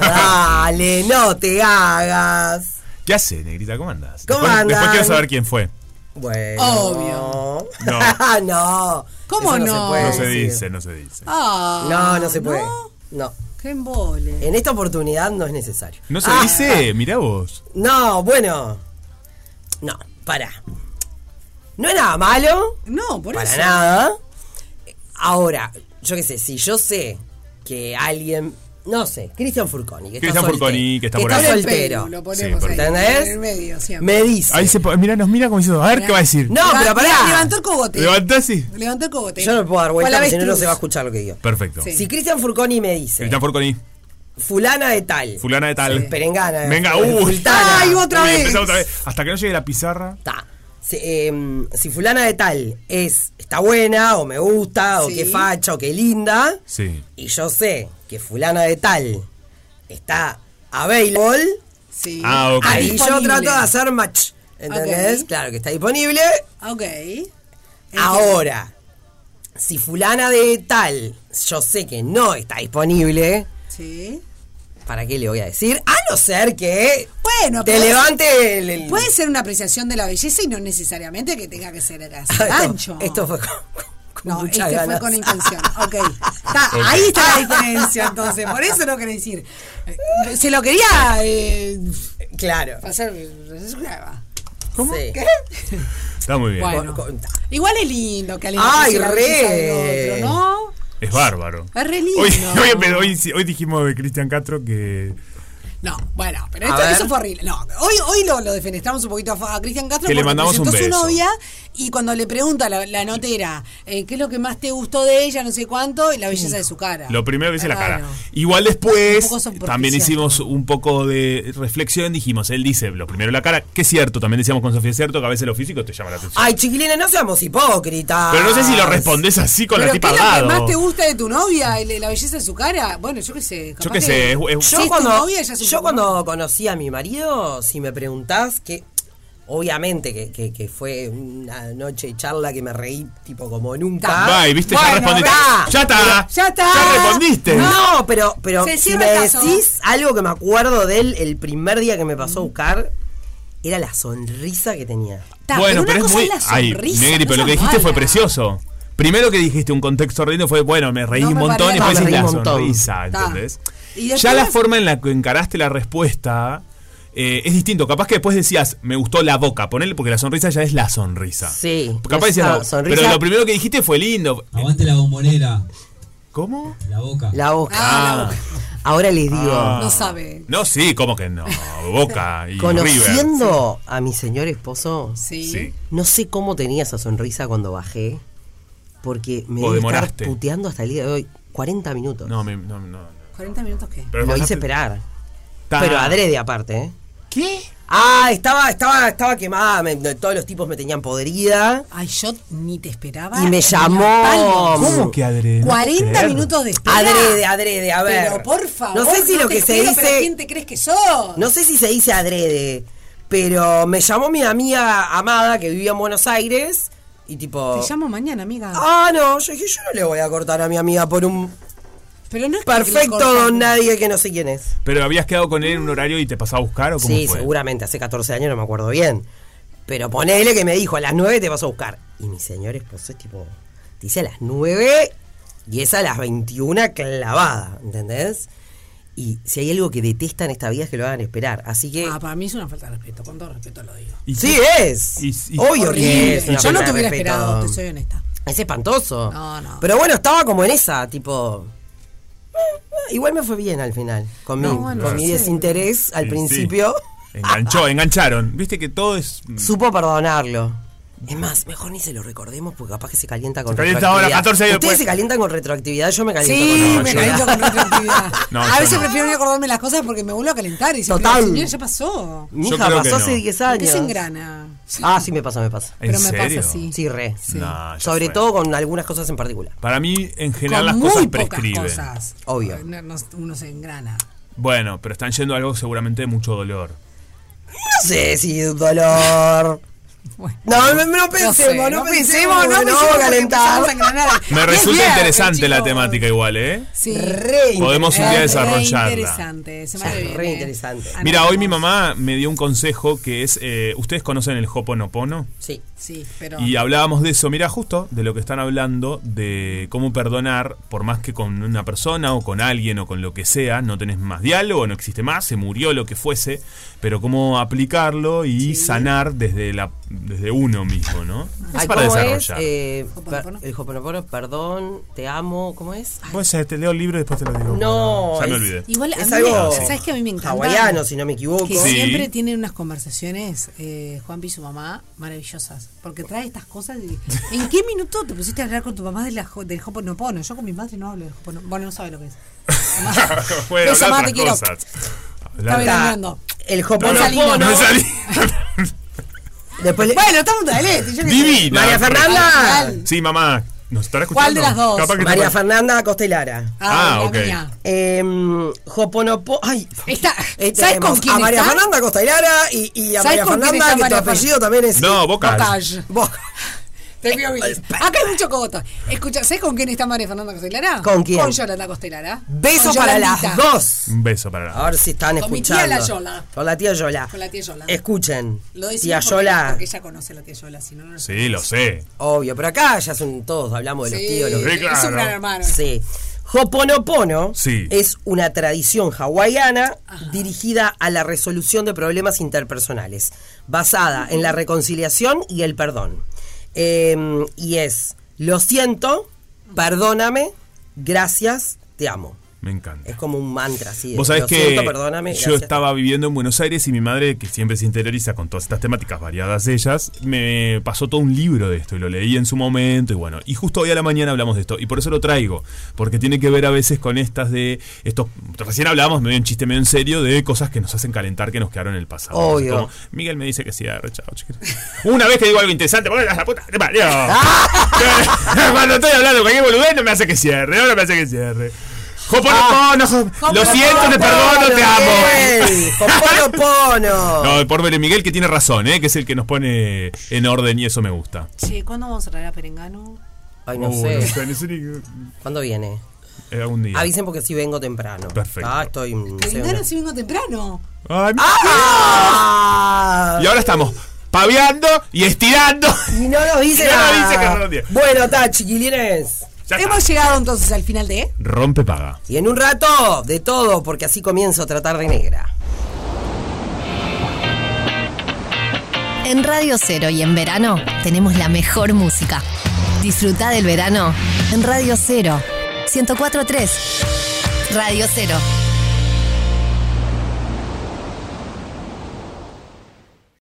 Dale, no te hagas. ¿Qué hace, Negrita? ¿Cómo andás? ¿Cómo después, después quiero saber quién fue. Bueno. Obvio. No. no. ¿Cómo Eso no? se puede No se dice, no se dice. Ah, No, no se puede. ¿no? No. Qué embole. En esta oportunidad no es necesario. No se Ah, dice, mirá vos. No, bueno. No, para. No es nada malo. No, por para eso. nada. Ahora, yo qué sé, si yo sé que alguien. No sé, Cristian Furconi, que Cristian está Furconi, que está por está ahí. soltero. Lo ponemos Sí, ahí, ¿entendés? en el medio siempre. Me dice. Ahí se mira, nos mira como diciendo, a ver qué va a decir. No, pero pará. leva- Levantó el cogote. Levantá así. Levantó el cogote. Yo no me puedo dar vuelta porque si no, no se va a escuchar lo que digo. Perfecto. Sí. Si Cristian Furconi me dice, Cristian Forconi, fulana de tal, fulana de tal. perengana, Venga, eh, uh. fultana. Ay, otra vez. empezamos otra vez. Hasta que no llegue la pizarra. Ta. Si, em, si fulana de tal es está buena o me gusta o Sí. que facha o que linda Sí. y yo sé que fulana de tal está available, Sí. Ah, ok. ahí yo trato de hacer match, ¿entendés? Claro que está disponible. Ok. Ahora, si fulana de tal yo sé que no está disponible, Sí. ¿para qué le voy a decir? A no ser que Bueno, te levante el, el- Puede ser una apreciación de la belleza y no necesariamente que tenga que ser así esto, gancho. esto fue con No, muchas este fue con intención. Ok. Está. Ahí está la diferencia, entonces. Por eso no quería decir. Eh, Se lo quería eh, Claro. pasar. ¿Cómo? ¿Qué? Está muy bien. Bueno. Igual es lindo que alguien Ay, re. otro, ¿no? Es bárbaro. Es re lindo. Hoy, hoy, empe- hoy, hoy dijimos de Cristian Castro que. No, bueno, pero esto, eso fue horrible. No, hoy, hoy lo, lo defenestramos un poquito a, a Cristian Castro Que le porque mandamos un presentó su beso. novia y cuando le pregunta la, la notera eh, qué es lo que más te gustó de ella, no sé cuánto, y la belleza de su cara. Lo primero que dice la cara. Claro. Igual después también hicimos un poco de reflexión. Dijimos, él dice lo primero la cara, que es cierto, también decíamos con Sofía, es cierto que a veces lo físico te llama la atención. Ay, chiquilines, no seamos hipócritas. Pero no sé si lo respondés así con Pero la ¿qué tipa es al lo que más te gusta de tu novia? ¿El- ¿La belleza de su cara? Bueno, yo qué sé. Yo capaz qué que- sé, es- es- Si Yo es tu cuando, novia, ya es un yo cuando conocí a mi marido, si me preguntás que obviamente que, que- que fue una noche de charla que me reí tipo como nunca. Y viste, ya respondiste. Ya está. Ya está. Ya respondiste. No, pero, pero Se si me decís algo que me acuerdo de él el primer día que me pasó a buscar, era la sonrisa que tenía. Ta, bueno, una pero, es muy. Ay, Negri, no pero lo que dijiste fue precioso. Primero que dijiste un contexto lindo fue, bueno, me reí No un montón y después No, la montón. sonrisa, Ta. ¿Entendés? Y después- Ya la forma en la que encaraste la respuesta eh, es distinto. Capaz que después decías, me gustó la boca, ponele porque la sonrisa ya es la sonrisa. Sí. Capaz decías, esa no, sonrisa- pero lo primero que dijiste fue lindo. Aguante la bombonera. ¿Cómo? La boca. La boca. Ah. Ahora les digo, Ah. No sabe. No, sí, ¿cómo que no? Boca y River. conociendo a mi señor esposo, Sí. Sí. no sé cómo tenía esa sonrisa cuando bajé, porque me debe estar puteando hasta el día de hoy 40 minutos. No, me- no, no, no. ¿40 minutos qué? Pero Lo hice esperar. Ta. Pero adrede aparte, ¿eh? ¿Qué? Ah, estaba, estaba, estaba quemada, me- todos los tipos me tenían podrida. Ay, yo ni te esperaba. Y me llamó. ¿Cómo que adrede? No puedo 40 creer. minutos de espera. Adrede, adrede, a ver. Pero por favor. No sé si lo te que se espero, pero dice. ¿Quién te crees que sos? No sé si se dice adrede, pero me llamó mi amiga amada que vivía en Buenos Aires y tipo. Te llamo mañana, amiga. Ah, no, yo dije, yo no le voy a cortar a mi amiga por un pero no es que perfecto don nadie que no sé quién es. ¿Pero habías quedado con él en un horario y te pasaba a buscar o cómo Sí, fue? seguramente, hace 14 años no me acuerdo bien. Pero ponele que me dijo, a las 9 te vas a buscar. Y mi señor esposo es tipo, te dice a las 9 y es a las 21 clavada, ¿entendés? Y si hay algo que detestan en esta vida es que lo hagan esperar. Así que... Ah, para mí es una falta de respeto. Con todo respeto lo digo. ¿Y sí qué- es. y- y- Obvio que es. una Yo no te hubiera respeto. esperado, te soy honesta. Es espantoso. No, no. Pero bueno, estaba como en esa, tipo... Igual me fue bien al final. Con mi, No, bueno, con mi sé. desinterés al Sí, principio. Enganchó, engancharon. Viste que todo es. Supo perdonarlo. Es más, mejor ni se lo recordemos porque capaz que se calienta con Se calienta ahora, retroactividad. 14 años Ustedes después. se calientan con retroactividad, yo me caliento Sí, con me retroactividad. caliento con retroactividad. No, a veces no. prefiero no acordarme las cosas porque me vuelvo a calentar. Y Total. señor, ya pasó. Mi hija pasó hace no. 10 ¿Por años. qué se engrana? Ah, sí me pasa, me pasa. ¿En Pero me pasa serio? así. Sí, re. No, Sobre fue. todo con algunas cosas en particular. Para mí, en general, Con las cosas muy pocas prescriben. cosas. Obvio. No- no- uno se engrana. Bueno, pero están yendo a algo seguramente de mucho dolor. No sé si dolor. No, no, no pensemos, sé, no, no pensemos, pensemos, no no, pensemos vamos a porque calentar. Me Es resulta interesante la temática igual, ¿eh? Sí. Podemos un día Es re desarrollarla. interesante, se me Sí, viene. re interesante. Mira, hoy mi mamá me dio un consejo que es, eh, ¿ustedes conocen el Hoponopono? Sí. Sí, pero. Y hablábamos de eso, mira, justo de lo que están hablando, de cómo perdonar, por más que con una persona o con alguien o con lo que sea, no tenés más diálogo, no existe más, se murió lo que fuese, pero cómo aplicarlo y sanar desde la desde uno mismo, ¿no? Es Ay, para ¿cómo desarrollar. es? Eh, per- el Hoponopono, perdón, te amo, ¿cómo es? Pues te leo el libro y después te lo digo. No, ya me es- olvidé. Igual a Es mí, algo ¿sabes que a mí me encanta? hawaiano, si no me equivoco. Que Sí. siempre tienen unas conversaciones, eh, Juanpi y su mamá, maravillosas. Porque trae estas cosas. de- ¿En qué minuto te pusiste a hablar con tu mamá de la, del Hoponopono? Yo con mi madre no hablo del Hoponopono. Bueno, no sabe lo que es. bueno, habla mamá, te quiero. cosas. Está hablando. El Hoponopono. no. No salí. Después le- Bueno, estamos sé. Divina. María Fernanda. Sí, mamá. ¿Nos estará escuchando? ¿Cuál de las dos? Capaz que María está- Fernanda Costa y Lara. Ah, la ok. mía. Eh, Hoponopono. Ay, Está, eh, ¿Sabes con quién a María está? Fernanda Costa y Lara y, y a ¿Sabes María con quién Fernanda, está que tu María apellido también es. No, Bocage. Bocage. Boca. Te mil. Acá hay mucho cogoto. Escucha, ¿sabes con quién está María Fernanda Costelara? ¿Con quién? Con Yolanda Costelara. Beso Con para Yolandita. las dos. Un beso para la. A ver si están Con mi escuchando. tía la Yola. Con la tía Yola. Con la tía Yola. Escuchen. Lo decimos tía porque, Yola. porque ella conoce a la tía Yola, si no, no Sí, lo sé. Obvio, pero acá ya son todos, hablamos de los tíos. Los... Sí, Es claro. un gran hermano. Sí. Hoponopono Sí. es una tradición hawaiana dirigida a la resolución de problemas interpersonales, basada en la reconciliación y el perdón. Eh, y es, lo siento, perdóname, gracias, te amo. Me encanta. Es como un mantra así. de, Vos sabés que siento, perdóname, yo estaba viviendo en Buenos Aires y mi madre, que siempre se interioriza con todas estas temáticas variadas de ellas, me pasó todo un libro de esto y lo leí en su momento y bueno, y justo hoy a la mañana hablamos de esto y por eso lo traigo, porque tiene que ver a veces con estas de estos, recién hablábamos medio en chiste, medio en serio, de cosas que nos hacen calentar que nos quedaron en el pasado. Obvio. Como, Miguel me dice que cierre, chao, chiquito. Una vez que digo algo interesante, porque la puta, te. Cuando estoy hablando de cualquier boludez no me hace que cierre, ahora me hace que cierre. Hoponopono, jo- lo siento, te perdono, te amo. Hoponopono. No, por ver Miguel que tiene razón, ¿eh? que es el que nos pone en orden y eso me gusta. Che, ¿cuándo vamos a traer a Perengano? Ay, no sé. no sé, no sé ni- ¿Cuándo viene? eh, algún día. Avisen porque si vengo temprano. Perfecto. Ah, estoy. Perengano si vengo temprano. Ay, ¡Ah! Y ahora estamos paveando y estirando. Y no nos dice Y no nos nada. dice que no nos dice. Bueno, está, chiquilines. Ya está. Hemos llegado entonces al final de. Rompe paga. Y en un rato, de todo, porque así comienzo otra tarde negra. En Radio Cero y en verano tenemos la mejor música. Disfruta del verano en Radio Cero 1043. Radio Cero